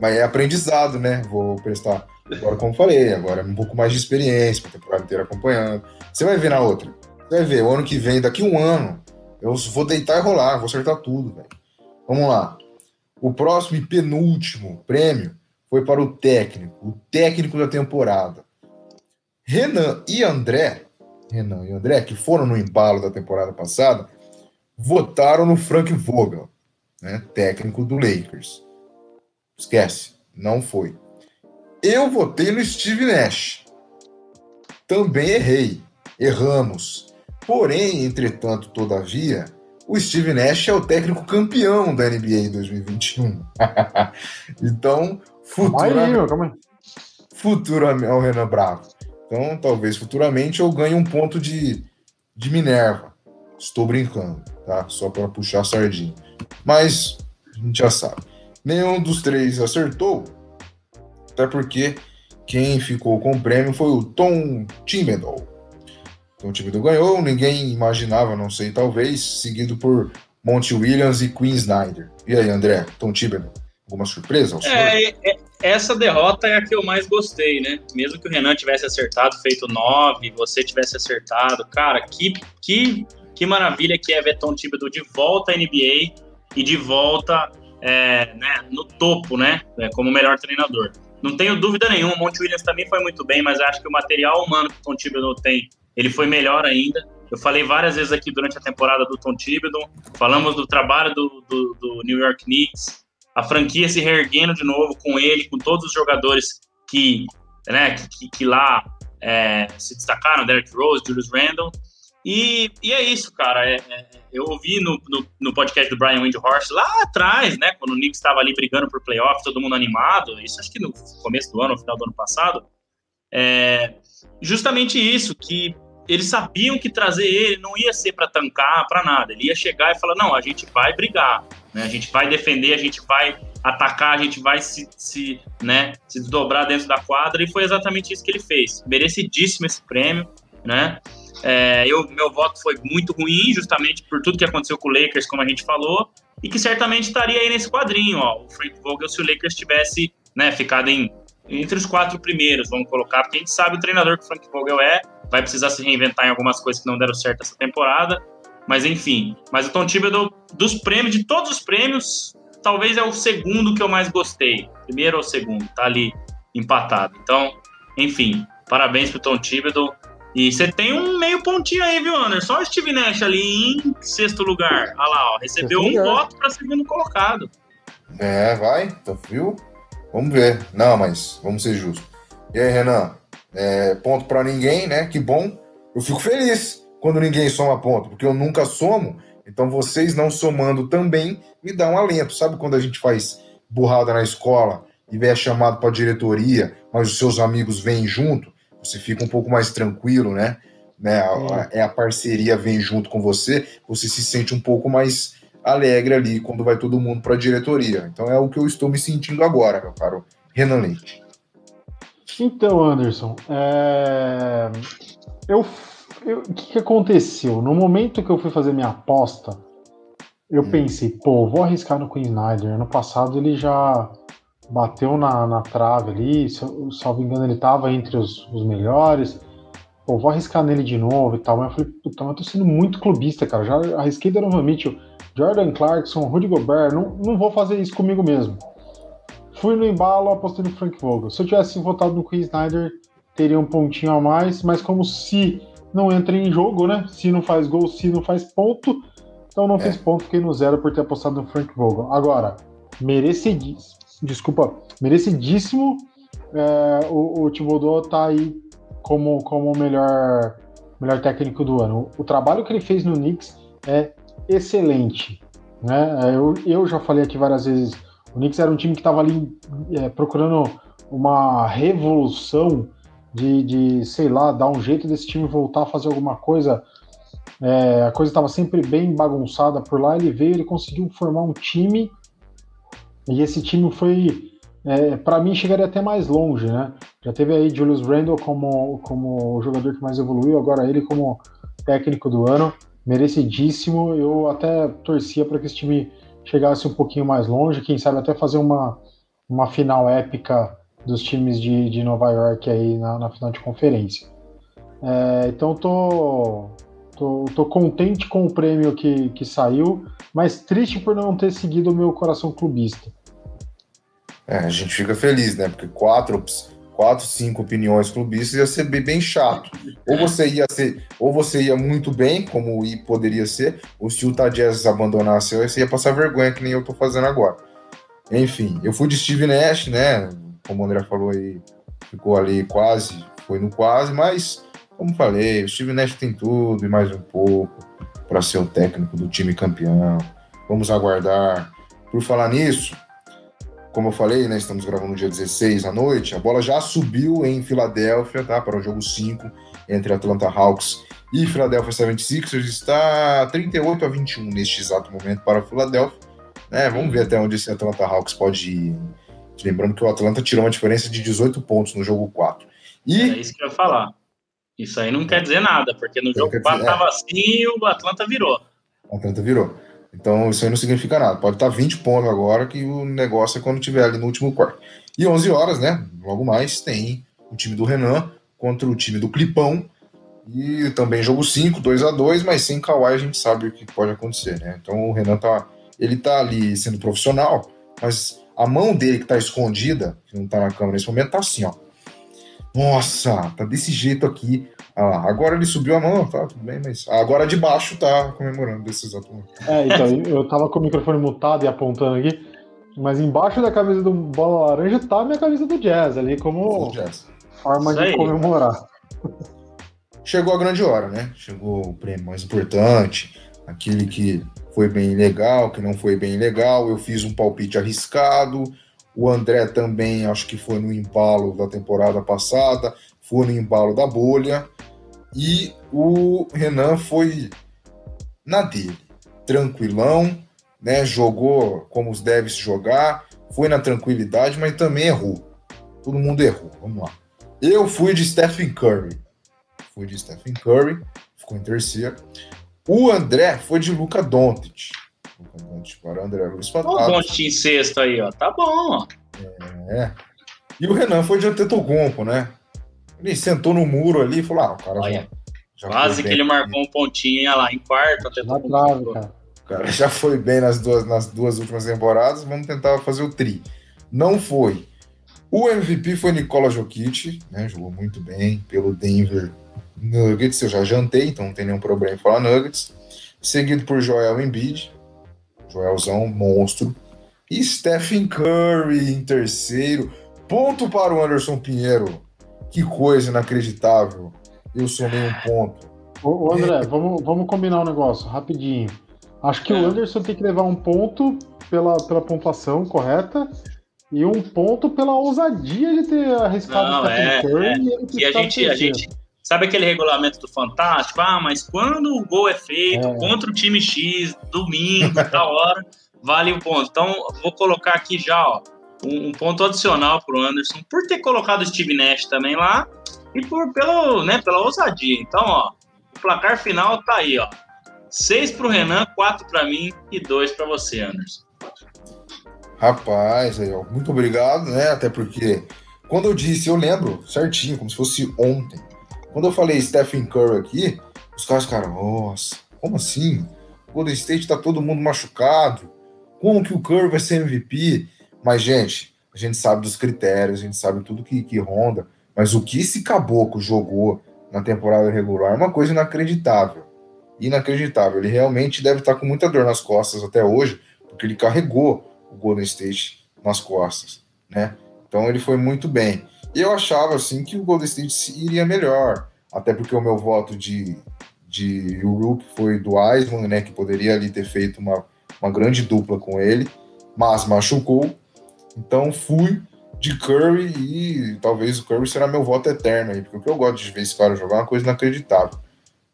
Mas é aprendizado, né? Vou prestar. Agora, como falei, agora é um pouco mais de experiência, a temporada inteira acompanhando. Você vai ver na outra. Você vai ver, o ano que vem, daqui um ano, eu vou deitar e rolar, vou acertar tudo, velho. Vamos lá. O próximo e penúltimo prêmio foi para o técnico, o técnico da temporada. Renan e André, Renan e André, que foram no embalo da temporada passada, votaram no Frank Vogel, né, técnico do Lakers. Esquece, não foi. Eu votei no Steve Nash. Também errei. Erramos. Porém, entretanto, todavia, o Steve Nash é o técnico campeão da NBA 2021. então, futuramente. Calma aí, Futuramente, é o Renan Bravo. Então, talvez futuramente eu ganhe um ponto de, de Minerva. Estou brincando, tá? Só para puxar a sardinha. Mas a gente já sabe. Nenhum dos três acertou, até porque quem ficou com o prêmio foi o Tom Thibodeau Tom Thibodeau ganhou, ninguém imaginava, não sei, talvez, seguido por Monty Williams e Queen Snyder. E aí, André, Tom Thibodeau, alguma surpresa? É, é, essa derrota é a que eu mais gostei, né? Mesmo que o Renan tivesse acertado, feito 9, você tivesse acertado, cara, que, que, que maravilha que é ver Tom Thibodeau de volta à NBA e de volta é, né, no topo, né? É, como melhor treinador. Não tenho dúvida nenhuma, o Monte Williams também foi muito bem, mas acho que o material humano que o Tom Thibodeau tem, ele foi melhor ainda. Eu falei várias vezes aqui durante a temporada do Tom Thibodeau, falamos do trabalho do, do, do New York Knicks, a franquia se reerguendo de novo com ele, com todos os jogadores que, né, que, que lá é, se destacaram, Derrick Rose, Julius Randle, e, e é isso, cara. É, é, eu ouvi no, no, no, podcast do Brian Windhorst lá atrás, né? Quando o Knicks estava ali brigando por playoff, todo mundo animado. Isso acho que no começo do ano, no final do ano passado. É, justamente isso, que eles sabiam que trazer ele não ia ser para tancar, para nada. Ele ia chegar e falar: não, a gente vai brigar, né? a gente vai defender, a gente vai atacar, a gente vai se, se, né, se desdobrar dentro da quadra. E foi exatamente isso que ele fez. Merecidíssimo esse prêmio, né? É, eu, meu voto foi muito ruim, justamente por tudo que aconteceu com o Lakers, como a gente falou, e que certamente estaria aí nesse quadrinho, ó, o Frank Vogel, se o Lakers tivesse né, ficado em, entre os quatro primeiros, vamos colocar, porque a gente sabe o treinador que o Frank Vogel é, vai precisar se reinventar em algumas coisas que não deram certo essa temporada, mas enfim. Mas o Tom Thibodeau, dos prêmios, de todos os prêmios, talvez é o segundo que eu mais gostei. Primeiro ou segundo, tá ali empatado. Então, enfim, parabéns pro Tom Thibodeau. E você tem um meio pontinho aí, viu, Anderson? Só o Steve Nash ali em sexto lugar. Olha lá, ó, recebeu um voto para segundo colocado. É, vai, tá, viu? Vamos ver. Não, mas vamos ser justos. E aí, Renan? É, ponto para ninguém, né? Que bom. Eu fico feliz quando ninguém soma ponto, porque eu nunca somo. Então vocês não somando também me dá um alento. Sabe quando a gente faz burrada na escola e é chamado para diretoria, mas os seus amigos vêm junto? você fica um pouco mais tranquilo, né? né? A, é a parceria vem junto com você, você se sente um pouco mais alegre ali quando vai todo mundo para a diretoria. Então é o que eu estou me sentindo agora, meu caro Renan Leite. Então, Anderson, é... eu, o que, que, aconteceu? No momento que eu fui fazer minha aposta, eu hum. pensei, pô, vou arriscar no Queen Snyder. Ano passado ele já bateu na, na trave ali, se eu, salvo engano, ele tava entre os, os melhores. Pô, vou arriscar nele de novo e tal. Mas eu falei, puta, mas eu tô sendo muito clubista, cara. Já arrisquei Donovan Mitchell, Jordan Clarkson, Rudy Gobert. Não, não vou fazer isso comigo mesmo. Fui no embalo, apostei no Frank Vogel. Se eu tivesse votado no Queen Snyder, teria um pontinho a mais, mas como se não entra em jogo, né? Se não faz gol, se não faz ponto, então não é. fiz ponto, fiquei no zero por ter apostado no Frank Vogel. Agora, merecidíssimo desculpa, merecidíssimo é, o, o Thibodeau tá aí como, como o melhor, melhor técnico do ano. O, o trabalho que ele fez no Knicks é excelente. Né? Eu, eu já falei aqui várias vezes, o Knicks era um time que estava ali é, procurando uma revolução de, de, sei lá, dar um jeito desse time voltar a fazer alguma coisa. É, a coisa estava sempre bem bagunçada por lá. Ele veio, ele conseguiu formar um time e esse time foi, é, para mim, chegaria até mais longe, né? Já teve aí Julius Randle como, como o jogador que mais evoluiu, agora ele como técnico do ano, merecidíssimo. Eu até torcia para que esse time chegasse um pouquinho mais longe, quem sabe até fazer uma, uma final épica dos times de, de Nova York aí na, na final de conferência. É, então tô, tô, tô contente com o prêmio que, que saiu, mas triste por não ter seguido o meu coração clubista. É, a gente fica feliz, né? Porque quatro, quatro, cinco opiniões clubistas ia ser bem chato. Ou você ia ser, ou você ia muito bem, como poderia ser, ou se o Jazz abandonasse, você ia passar vergonha, que nem eu tô fazendo agora. Enfim, eu fui de Steve Nash, né? Como o André falou aí, ficou ali quase, foi no quase, mas, como falei, o Steve Nash tem tudo e mais um pouco para ser o técnico do time campeão. Vamos aguardar. Por falar nisso, como eu falei, né, estamos gravando no dia 16 à noite, a bola já subiu em Filadélfia, tá, para o jogo 5 entre Atlanta Hawks e Philadelphia 76ers, está 38 a 21 neste exato momento para a Filadélfia. Né, vamos ver até onde esse Atlanta Hawks pode ir. Lembrando que o Atlanta tirou uma diferença de 18 pontos no jogo 4. E, é isso que eu ia falar. Isso aí não quer dizer nada, porque no jogo dizer, tava é. assim e o Atlanta virou. O Atlanta virou. Então isso aí não significa nada. Pode estar 20 pontos agora, que o negócio é quando tiver ali no último quarto. E 11 horas, né? Logo mais tem o time do Renan contra o time do Clipão. E também jogo 5, 2 a 2 mas sem Kawhi a gente sabe o que pode acontecer, né? Então o Renan tá, ele tá ali sendo profissional, mas a mão dele que tá escondida, que não tá na câmera nesse momento, tá assim, ó. Nossa, tá desse jeito aqui. Ah, agora ele subiu a mão, tá tudo bem, mas agora de baixo tá comemorando desse exato momento. É, então, eu tava com o microfone mutado e apontando aqui, mas embaixo da camisa do Bola Laranja tá a minha camisa do Jazz ali, como jazz. forma de comemorar. Chegou a grande hora, né? Chegou o prêmio mais importante, aquele que foi bem legal, que não foi bem legal. Eu fiz um palpite arriscado, o André também, acho que foi no embalo da temporada passada, foi no embalo da bolha. E o Renan foi na dele, tranquilão, né? Jogou como os deve se jogar, foi na tranquilidade, mas também errou. Todo mundo errou. Vamos lá. Eu fui de Stephen Curry. Fui de Stephen Curry, ficou em terceiro. O André foi de Luca Doncic. Para André Luiz Fantasma. O em sexto aí, ó. Tá bom. É. E o Renan foi de Antetokounmpo, né? Ele sentou no muro ali e falou: ah, o cara Olha, já, já Quase que ele marcou um pontinho lá em quarto. Antetokounmpo. cara. O cara já foi bem nas duas, nas duas últimas temporadas. Vamos tentar fazer o tri. Não foi. O MVP foi Nikola Jokic, né? Jogou muito bem pelo Denver Nuggets. Eu já jantei, então não tem nenhum problema em falar Nuggets. Seguido por Joel Embiid, Joelzão, monstro. E Stephen Curry em terceiro. Ponto para o Anderson Pinheiro. Que coisa inacreditável. Eu somei um ponto. Ô, André, é... vamos, vamos combinar um negócio, rapidinho. Acho que é. o Anderson tem que levar um ponto pela, pela pontuação correta e um ponto pela ousadia de ter arriscado Não, o Stephen é, Curry. É. E, e a gente, a gente, Sabe aquele regulamento do Fantástico? Ah, mas quando o gol é feito é. contra o time X, domingo, tal hora, vale o ponto. Então, vou colocar aqui já, ó, um, um ponto adicional para o Anderson por ter colocado o Steve Nash também lá e por pelo, né, pela ousadia. Então, ó, o placar final tá aí, ó. Seis para o Renan, quatro para mim e dois para você, Anderson. Rapaz, aí, ó, muito obrigado, né? Até porque quando eu disse, eu lembro certinho, como se fosse ontem. Quando eu falei Stephen Curry aqui, os caras ficaram, nossa, como assim? O Golden State tá todo mundo machucado. Como que o Curry vai ser MVP? Mas, gente, a gente sabe dos critérios, a gente sabe tudo que, que ronda. Mas o que esse caboclo jogou na temporada regular é uma coisa inacreditável. Inacreditável. Ele realmente deve estar com muita dor nas costas até hoje, porque ele carregou o Golden State nas costas, né? Então ele foi muito bem. Eu achava assim que o Golden State iria melhor, até porque o meu voto de, de Uruk foi do Eisman, né, que poderia ali ter feito uma, uma grande dupla com ele, mas machucou. Então fui de Curry e talvez o Curry será meu voto eterno aí, porque o que eu gosto de ver esse cara jogar é uma coisa inacreditável.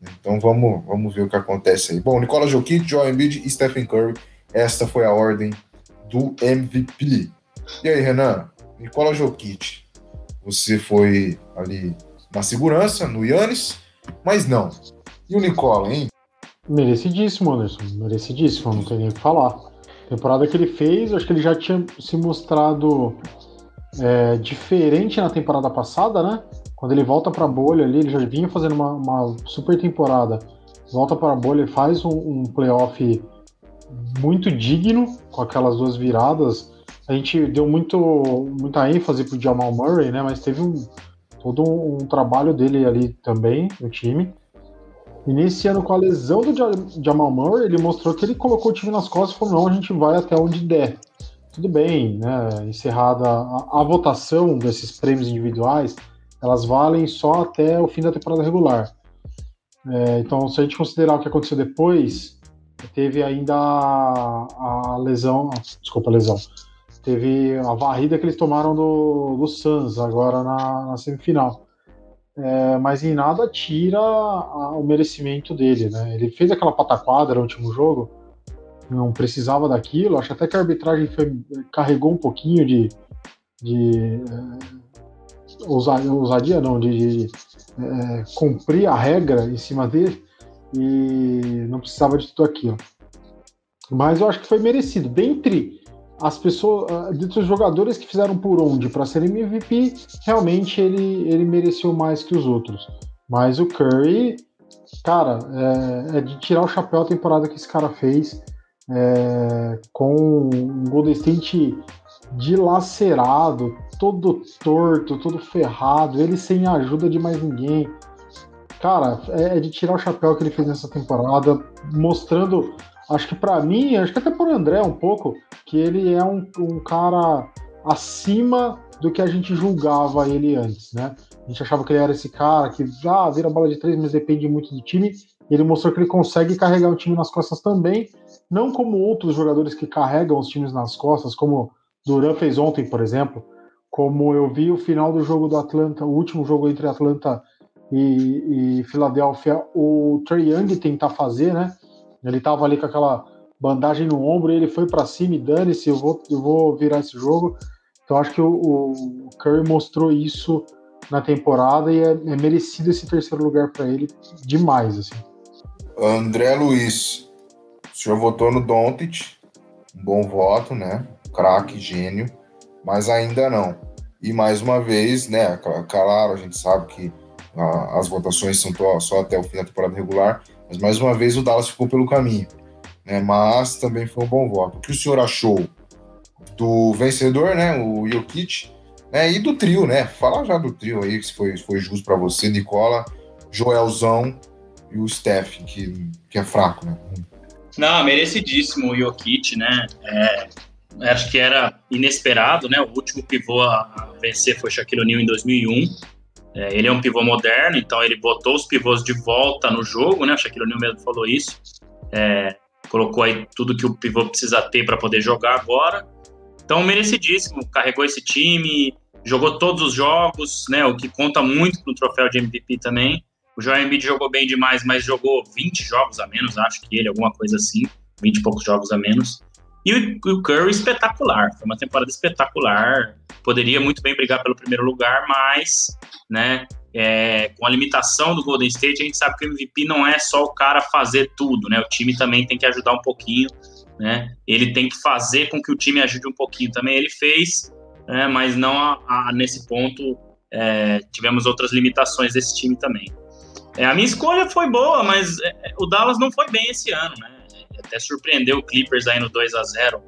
Então vamos, vamos ver o que acontece aí. Bom, Nicola Jokic, Joel Embiid e Stephen Curry. Esta foi a ordem do MVP. E aí, Renan? Nicola Jokic, você foi ali na segurança, no Yannis, mas não. E o Nicola, hein? Merecidíssimo, Anderson. Merecidíssimo, não tem nem o que falar. temporada que ele fez, acho que ele já tinha se mostrado é, diferente na temporada passada, né? Quando ele volta para a bolha ali, ele já vinha fazendo uma, uma super temporada. Volta para a bolha, faz um, um playoff muito digno, com aquelas duas viradas a gente deu muito, muita ênfase pro Jamal Murray, né? Mas teve um, todo um, trabalho dele ali também no time. Ano, com a lesão do Jamal Murray, ele mostrou que ele colocou o time nas costas e falou: não, a gente vai até onde der. Tudo bem, né? Encerrada a, a votação desses prêmios individuais, elas valem só até o fim da temporada regular. É, então, se a gente considerar o que aconteceu depois, teve ainda a, a lesão, desculpa, a lesão, Teve a varrida que eles tomaram do, do Suns agora na, na semifinal. É, mas em nada tira a, o merecimento dele, né? Ele fez aquela pataquada no último jogo, não precisava daquilo. Acho até que a arbitragem foi, carregou um pouquinho de, de é, ousadia, não, de, de é, cumprir a regra em cima dele e não precisava de tudo aquilo. Mas eu acho que foi merecido. Dentre as pessoas, ah, dentre os jogadores que fizeram por onde para ser MVP, realmente ele, ele mereceu mais que os outros. Mas o Curry, cara, é, é de tirar o chapéu a temporada que esse cara fez é, com um Golden State dilacerado, todo torto, todo ferrado, ele sem ajuda de mais ninguém. Cara, é, é de tirar o chapéu que ele fez nessa temporada, mostrando, acho que para mim, acho que até por André um pouco, que ele é um, um cara acima do que a gente julgava ele antes, né? A gente achava que ele era esse cara que ah, vira bola de três, mas depende muito do time. Ele mostrou que ele consegue carregar o time nas costas também, não como outros jogadores que carregam os times nas costas, como Duran fez ontem, por exemplo, como eu vi o final do jogo do Atlanta, o último jogo entre Atlanta e, e Filadélfia, o Trey Young tentar fazer, né? Ele tava ali com aquela bandagem no ombro ele foi para cima e dane-se, eu vou, eu vou virar esse jogo. Então acho que o, o Curry mostrou isso na temporada e é, é merecido esse terceiro lugar para ele demais, assim. André Luiz, o senhor votou no Doncic, um bom voto, né? Craque, gênio, mas ainda não. E mais uma vez, né? Claro, a gente sabe que a, as votações são só até o fim da temporada regular, mas mais uma vez o Dallas ficou pelo caminho. Né? Mas também foi um bom voto. O que o senhor achou do vencedor, né? O Jokic, né? E do trio, né? Fala já do trio aí, se foi, foi justo para você, Nicola, Joelzão e o Steph, que, que é fraco, né? Não, merecidíssimo o Jokic, né? É, acho que era inesperado, né? O último pivô a vencer foi Shaquille O'Neal em 2001. É, ele é um pivô moderno, então ele botou os pivôs de volta no jogo, né? Shaquille O'Neal mesmo falou isso. É, colocou aí tudo que o pivô precisa ter para poder jogar agora. Então, merecidíssimo, carregou esse time, jogou todos os jogos, né? O que conta muito no troféu de MVP também. O Joel Embiid jogou bem demais, mas jogou 20 jogos a menos, acho que ele, alguma coisa assim, 20 e poucos jogos a menos. E o, Curry espetacular, foi uma temporada espetacular. Poderia muito bem brigar pelo primeiro lugar, mas, né, é, com a limitação do Golden State, a gente sabe que o MVP não é só o cara fazer tudo, né? O time também tem que ajudar um pouquinho, né? Ele tem que fazer com que o time ajude um pouquinho também. Ele fez, né, mas não a, a, nesse ponto é, tivemos outras limitações desse time também. É, a minha escolha foi boa, mas é, o Dallas não foi bem esse ano, né? Até surpreendeu o Clippers aí no 2 a 0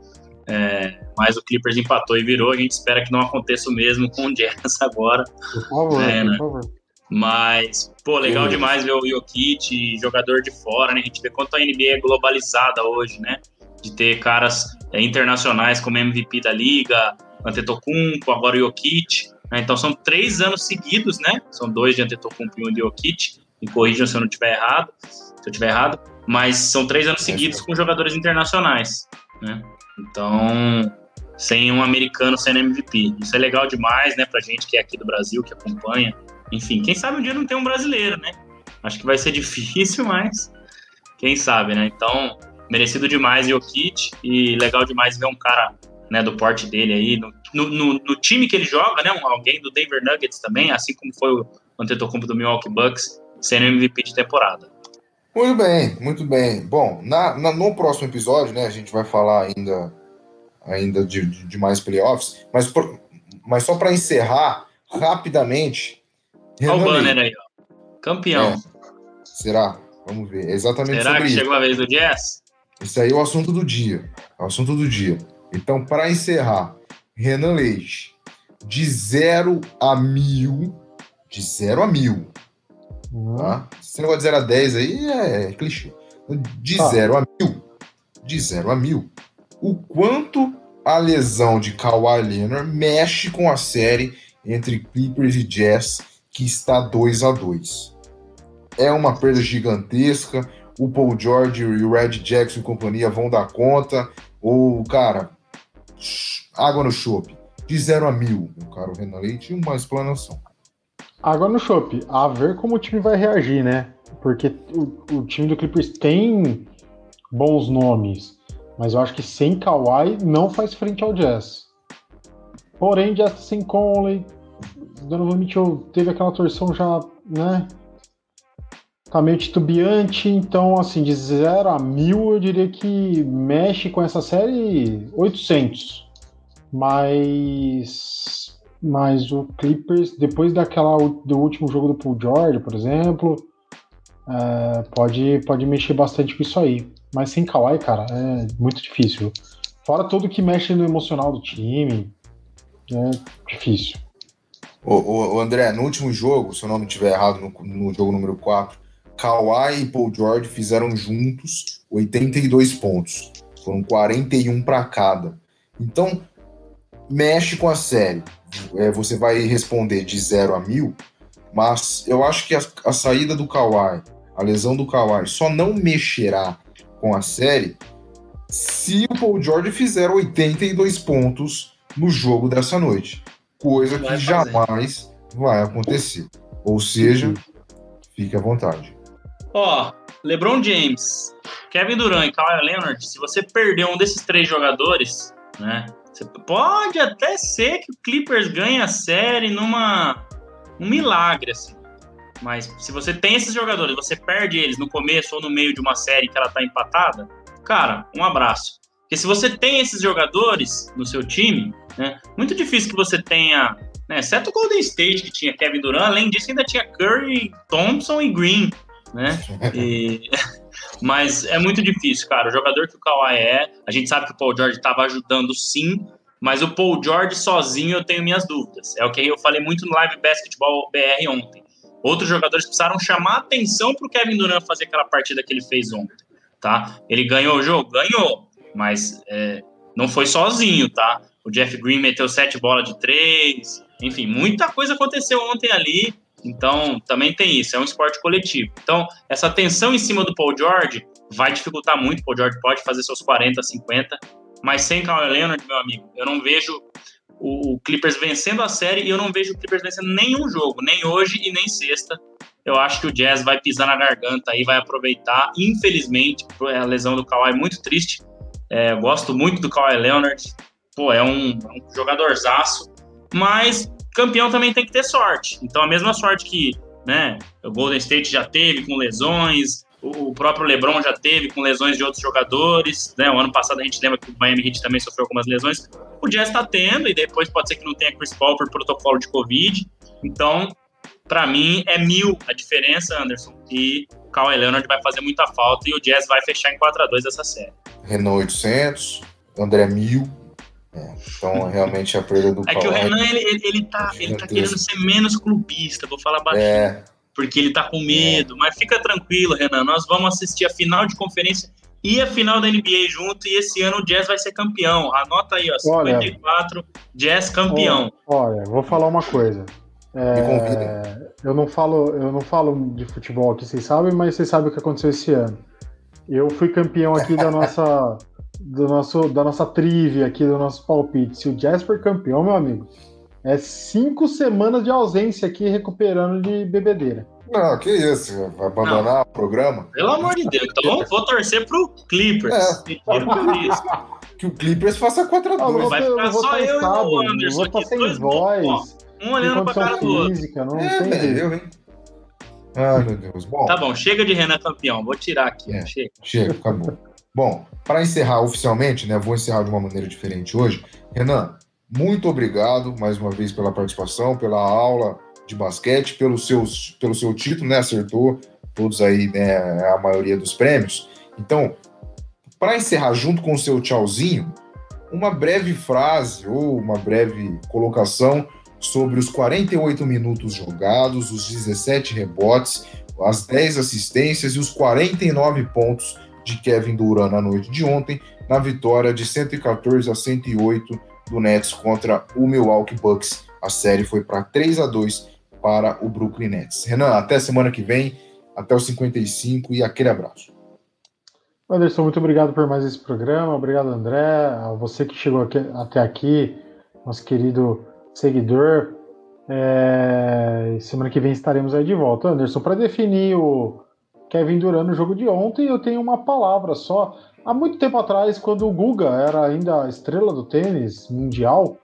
é, mas o Clippers empatou e virou. A gente espera que não aconteça o mesmo com o Jazz agora. Por favor, é, né? por favor. Mas, pô, legal demais ver o Jokic, jogador de fora, né? A gente vê quanto a NBA é globalizada hoje, né? De ter caras é, internacionais como MVP da liga, Antetokounmpo, agora o Jokic. Né? Então são três anos seguidos, né? São dois de Antetokounmpo e um de Jokic. Me corrijam se eu não estiver errado, se eu estiver errado. Mas são três anos seguidos com jogadores internacionais, né? Então, sem um americano sendo MVP. Isso é legal demais, né, pra gente que é aqui do Brasil, que acompanha. Enfim, quem sabe um dia não tem um brasileiro, né? Acho que vai ser difícil, mas quem sabe, né? Então, merecido demais Jokic e legal demais ver um cara né, do porte dele aí, no, no, no, time que ele joga, né? Um, alguém do Denver Nuggets também, assim como foi o Antetokounmpo do Milwaukee Bucks, sendo MVP de temporada. Muito bem, muito bem. Bom, na, na, no próximo episódio, né, a gente vai falar ainda, ainda de, de mais playoffs, mas, por, mas só para encerrar rapidamente. Olha o banner aí, ó. Campeão. É. Será? Vamos ver. exatamente Será que isso. chegou a vez do Jazz? Esse aí é o assunto do dia. É o assunto do dia. Então, para encerrar, Renan Leite, de 0 a mil, de 0 a mil, Uhum. Tá? Esse negócio de 0 a 10 aí é, clichê. De 0 a mil, de 0 a mil, o quanto a lesão de Kawhi Leonard mexe com a série entre Clippers e Jazz, que está 2 a 2 É uma perda gigantesca. O Paul George e o Red Jackson e companhia vão dar conta. Ou, cara, água no chope. De 0 a mil, meu caro Renan Leite, uma explanação. Agora no Chopp, a ver como o time vai reagir, né? Porque o, o, time do Clippers tem bons nomes, mas eu acho que sem Kawhi não faz frente ao Jazz. Porém, Jazz sem Conley, Donovan Mitchell teve aquela torção já né? Tá meio titubeante, então, assim, de 0 a 1000, eu diria que mexe com essa série 800. Mas. Mas o Clippers, depois daquela do último jogo do Paul George, por exemplo, é, pode, pode mexer bastante com isso aí. Mas sem Kawhi, cara, é muito difícil. Fora tudo que mexe no emocional do time, é difícil. O, o, André, no último jogo, se eu não me estiver errado, no, no, jogo número 4, Kawhi e Paul George fizeram juntos 82 pontos. Foram 41 para cada. Então, mexe com a série. É, você vai responder de 0 a 1000, mas eu acho que a, a saída do Kawhi, a lesão do Kawhi, só não mexerá com a série se o Paul George fizer 82 pontos no jogo dessa noite coisa que jamais vai acontecer. Ou seja, fique à vontade. Ó, LeBron James, Kevin Durant e Kawhi Leonard, se você perder um desses três jogadores, né? Pode até ser que o Clippers ganhe a série numa um milagre assim. Mas se você tem esses jogadores, você perde eles no começo ou no meio de uma série que ela tá empatada, cara, um abraço. Porque se você tem esses jogadores no seu time, né, muito difícil que você tenha, né, exceto o Golden State, que tinha Kevin Durant, além disso ainda tinha Curry, Thompson e Green, né? E, mas é muito difícil, cara. O jogador que o Kawhi é, a gente sabe que o Paul George estava ajudando sim, mas o Paul George sozinho eu tenho minhas dúvidas. É o que eu falei muito no Live Basketball BR ontem. Outros jogadores precisaram chamar atenção para o Kevin Durant fazer aquela partida que ele fez ontem, tá? Ele ganhou o jogo? Ganhou mas é, não foi sozinho, tá? O Jeff Green meteu sete bolas de três, enfim, muita coisa aconteceu ontem ali, então também tem isso, é um esporte coletivo. Então, essa tensão em cima do Paul George vai dificultar muito, o Paul George pode fazer seus 40, 50, mas sem Kawhi Leonard, meu amigo, eu não vejo o Clippers vencendo a série e eu não vejo o Clippers vencendo nenhum jogo, nem hoje e nem sexta. Eu acho que o Jazz vai pisar na garganta aí, vai aproveitar. Infelizmente, a lesão do Kawhi é muito triste, é, gosto muito do Kawhi Leonard. Pô, é um, um jogadorzaço. Mas campeão também tem que ter sorte. Então, a mesma sorte que né, o Golden State já teve com lesões, o próprio LeBron já teve com lesões de outros jogadores. Né? O ano passado a gente lembra que o Miami Heat também sofreu algumas lesões. O Jazz está tendo, e depois pode ser que não tenha Chris Paul por protocolo de Covid. Então, para mim, é mil a diferença, Anderson. E o Kawhi Leonard vai fazer muita falta e o Jazz vai fechar em 4 a 2 essa série. Renault 800, André 1000. É, então, realmente, a perda do É que o Renan, ele, ele, ele, tá, ele tá querendo ser menos clubista, vou falar baixinho. É. Porque ele tá com medo. É. Mas fica tranquilo, Renan. Nós vamos assistir a final de conferência e a final da NBA junto. E esse ano o Jazz vai ser campeão. Anota aí, ó. 54, olha, Jazz campeão. Olha, vou falar uma coisa. É, eu não falo, eu não falo de futebol aqui, vocês sabem, mas vocês sabem o que aconteceu esse ano. Eu fui campeão aqui da nossa, do nosso, da nossa trivia aqui, do nosso palpite. Se o Jasper campeão, meu amigo, é cinco semanas de ausência aqui recuperando de bebedeira. Não, que isso, vai abandonar não. o programa? Pelo amor de Deus, então vou torcer pro Clippers. É. que o Clippers faça 4x2. Vai ficar só eu estado, e o Anderson vou aqui, sem voz, um olhando pra cara do outro. Não é, tem eu, hein? Ai, meu Deus. Bom, tá bom, chega de Renan campeão. Vou tirar aqui. É, chega. Chega, acabou. Bom, para encerrar oficialmente, né? Vou encerrar de uma maneira diferente hoje. Renan, muito obrigado mais uma vez pela participação, pela aula de basquete, pelo, seus, pelo seu título, né? Acertou todos aí, né? A maioria dos prêmios. Então, para encerrar junto com o seu tchauzinho, uma breve frase ou uma breve colocação sobre os 48 minutos jogados, os 17 rebotes, as 10 assistências e os 49 pontos de Kevin Durant na noite de ontem, na vitória de 114 a 108 do Nets contra o Milwaukee Bucks. A série foi para 3 a 2 para o Brooklyn Nets. Renan, até semana que vem, até os 55 e aquele abraço. Anderson, muito obrigado por mais esse programa. Obrigado, André. A você que chegou aqui, até aqui, nosso querido seguidor. É... Semana que vem estaremos aí de volta. Anderson, para definir o Kevin Durant no jogo de ontem, eu tenho uma palavra só. Há muito tempo atrás, quando o Guga era ainda a estrela do tênis mundial,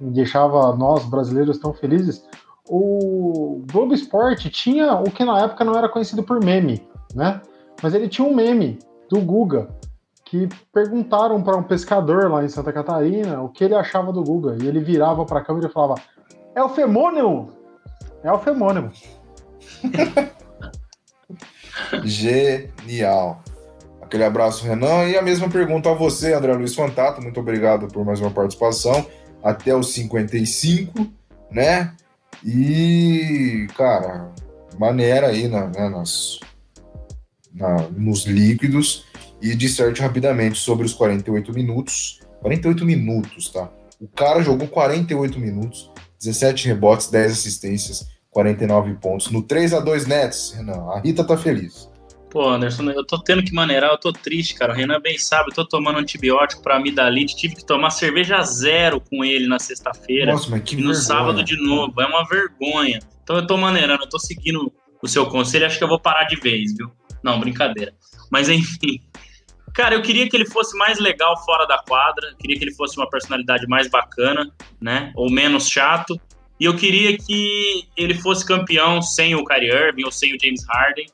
e deixava nós brasileiros tão felizes, o Globo Esporte tinha o que na época não era conhecido por meme, né? Mas ele tinha um meme do Guga que perguntaram para um pescador lá em Santa Catarina o que ele achava do Guga e ele virava para a câmera e falava: "É o femônimo. É o femônimo." Genial. Aquele abraço, Renan. E a mesma pergunta a você, André Luiz Fantato. Muito obrigado por mais uma participação. Até os 55, né? E, cara, maneira aí na, né, nas, na, nos líquidos e disserte rapidamente sobre os 48 minutos. 48 minutos, tá? O cara jogou 48 minutos, 17 rebotes, 10 assistências, 49 pontos. No 3 a 2 Nets, Renan, a Rita tá feliz. Pô, Anderson, eu tô tendo que maneirar, eu tô triste, cara. O Renan bem sabe, eu tô tomando antibiótico pra amidalite, tive que tomar cerveja zero com ele na sexta-feira. Nossa, mas que E no vergonha. sábado de novo, é uma vergonha. Então eu tô maneirando, eu tô seguindo o seu conselho, acho que eu vou parar de vez, viu? Não, brincadeira. Mas enfim. Cara, eu queria que ele fosse mais legal fora da quadra, queria que ele fosse uma personalidade mais bacana, né? Ou menos chato. E eu queria que ele fosse campeão sem o Kyrie Irving ou sem o James Harden,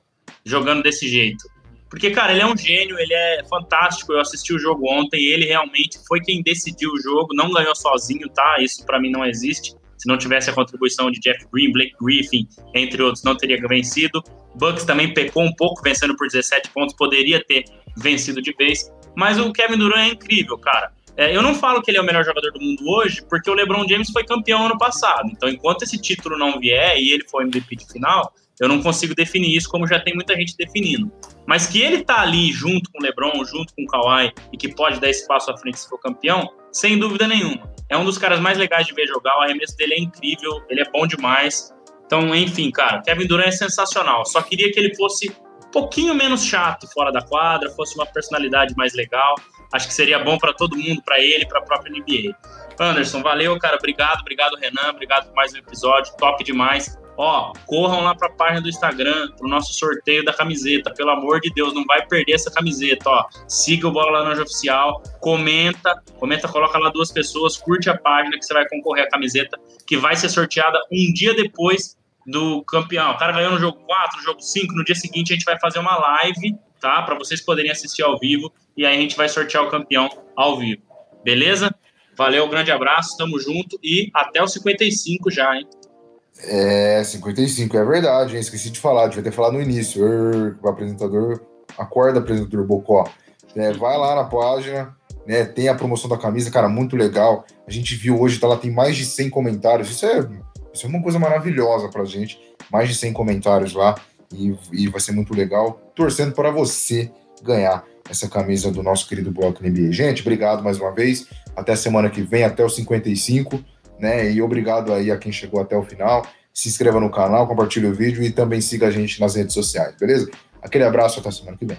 jogando desse jeito. Porque, cara, ele é um gênio, ele é fantástico. Eu assisti o jogo ontem, ele realmente foi quem decidiu o jogo, não ganhou sozinho, tá? Isso para mim não existe. Se não tivesse a contribuição de Jeff Green, Blake Griffin, entre outros, não teria vencido. Bucks também pecou um pouco, vencendo por 17 pontos, poderia ter vencido de vez. Mas o Kevin Durant é incrível, cara. É, eu não falo que ele é o melhor jogador do mundo hoje, porque o LeBron James foi campeão ano passado. Então, enquanto esse título não vier e ele for MVP de final, eu não consigo definir isso como já tem muita gente definindo. Mas que ele tá ali junto com o LeBron, junto com o Kawhi e que pode dar espaço à frente se for campeão, sem dúvida nenhuma. É um dos caras mais legais de ver jogar, o arremesso dele é incrível, ele é bom demais. Então, enfim, cara, Kevin Durant é sensacional. Só queria que ele fosse um pouquinho menos chato fora da quadra, fosse uma personalidade mais legal. Acho que seria bom para todo mundo, para ele, para a própria NBA. Anderson, valeu, cara. Obrigado, obrigado, Renan. Obrigado por mais um episódio. Top demais. Ó, corram lá para a página do Instagram, pro nosso sorteio da camiseta. Pelo amor de Deus, não vai perder essa camiseta, ó. Siga o Bola Laranja Oficial, comenta, comenta, coloca lá duas pessoas, curte a página que você vai concorrer à camiseta, que vai ser sorteada um dia depois do campeão. O cara ganhou no jogo 4, no jogo 5, no dia seguinte a gente vai fazer uma live, tá? Para vocês poderem assistir ao vivo e aí a gente vai sortear o campeão ao vivo. Beleza? Valeu, grande abraço, tamo junto e até os 55 já, hein? É, 55, é verdade, hein? Esqueci de falar, devia ter falado no início. O apresentador, acorda, apresentador Bocó. É, vai lá na página, né? Tem a promoção da camisa, cara, muito legal. A gente viu hoje, tá lá, tem mais de 100 comentários. Isso é, isso é uma coisa maravilhosa pra gente. Mais de 100 comentários lá e, e vai ser muito legal. Torcendo para você ganhar essa camisa do nosso querido Bloco NBA. Gente, obrigado mais uma vez. Até semana que vem, até os 55 né? E obrigado aí a quem chegou até o final. Se inscreva no canal, compartilhe o vídeo e também siga a gente nas redes sociais, beleza? Aquele abraço, até semana que vem.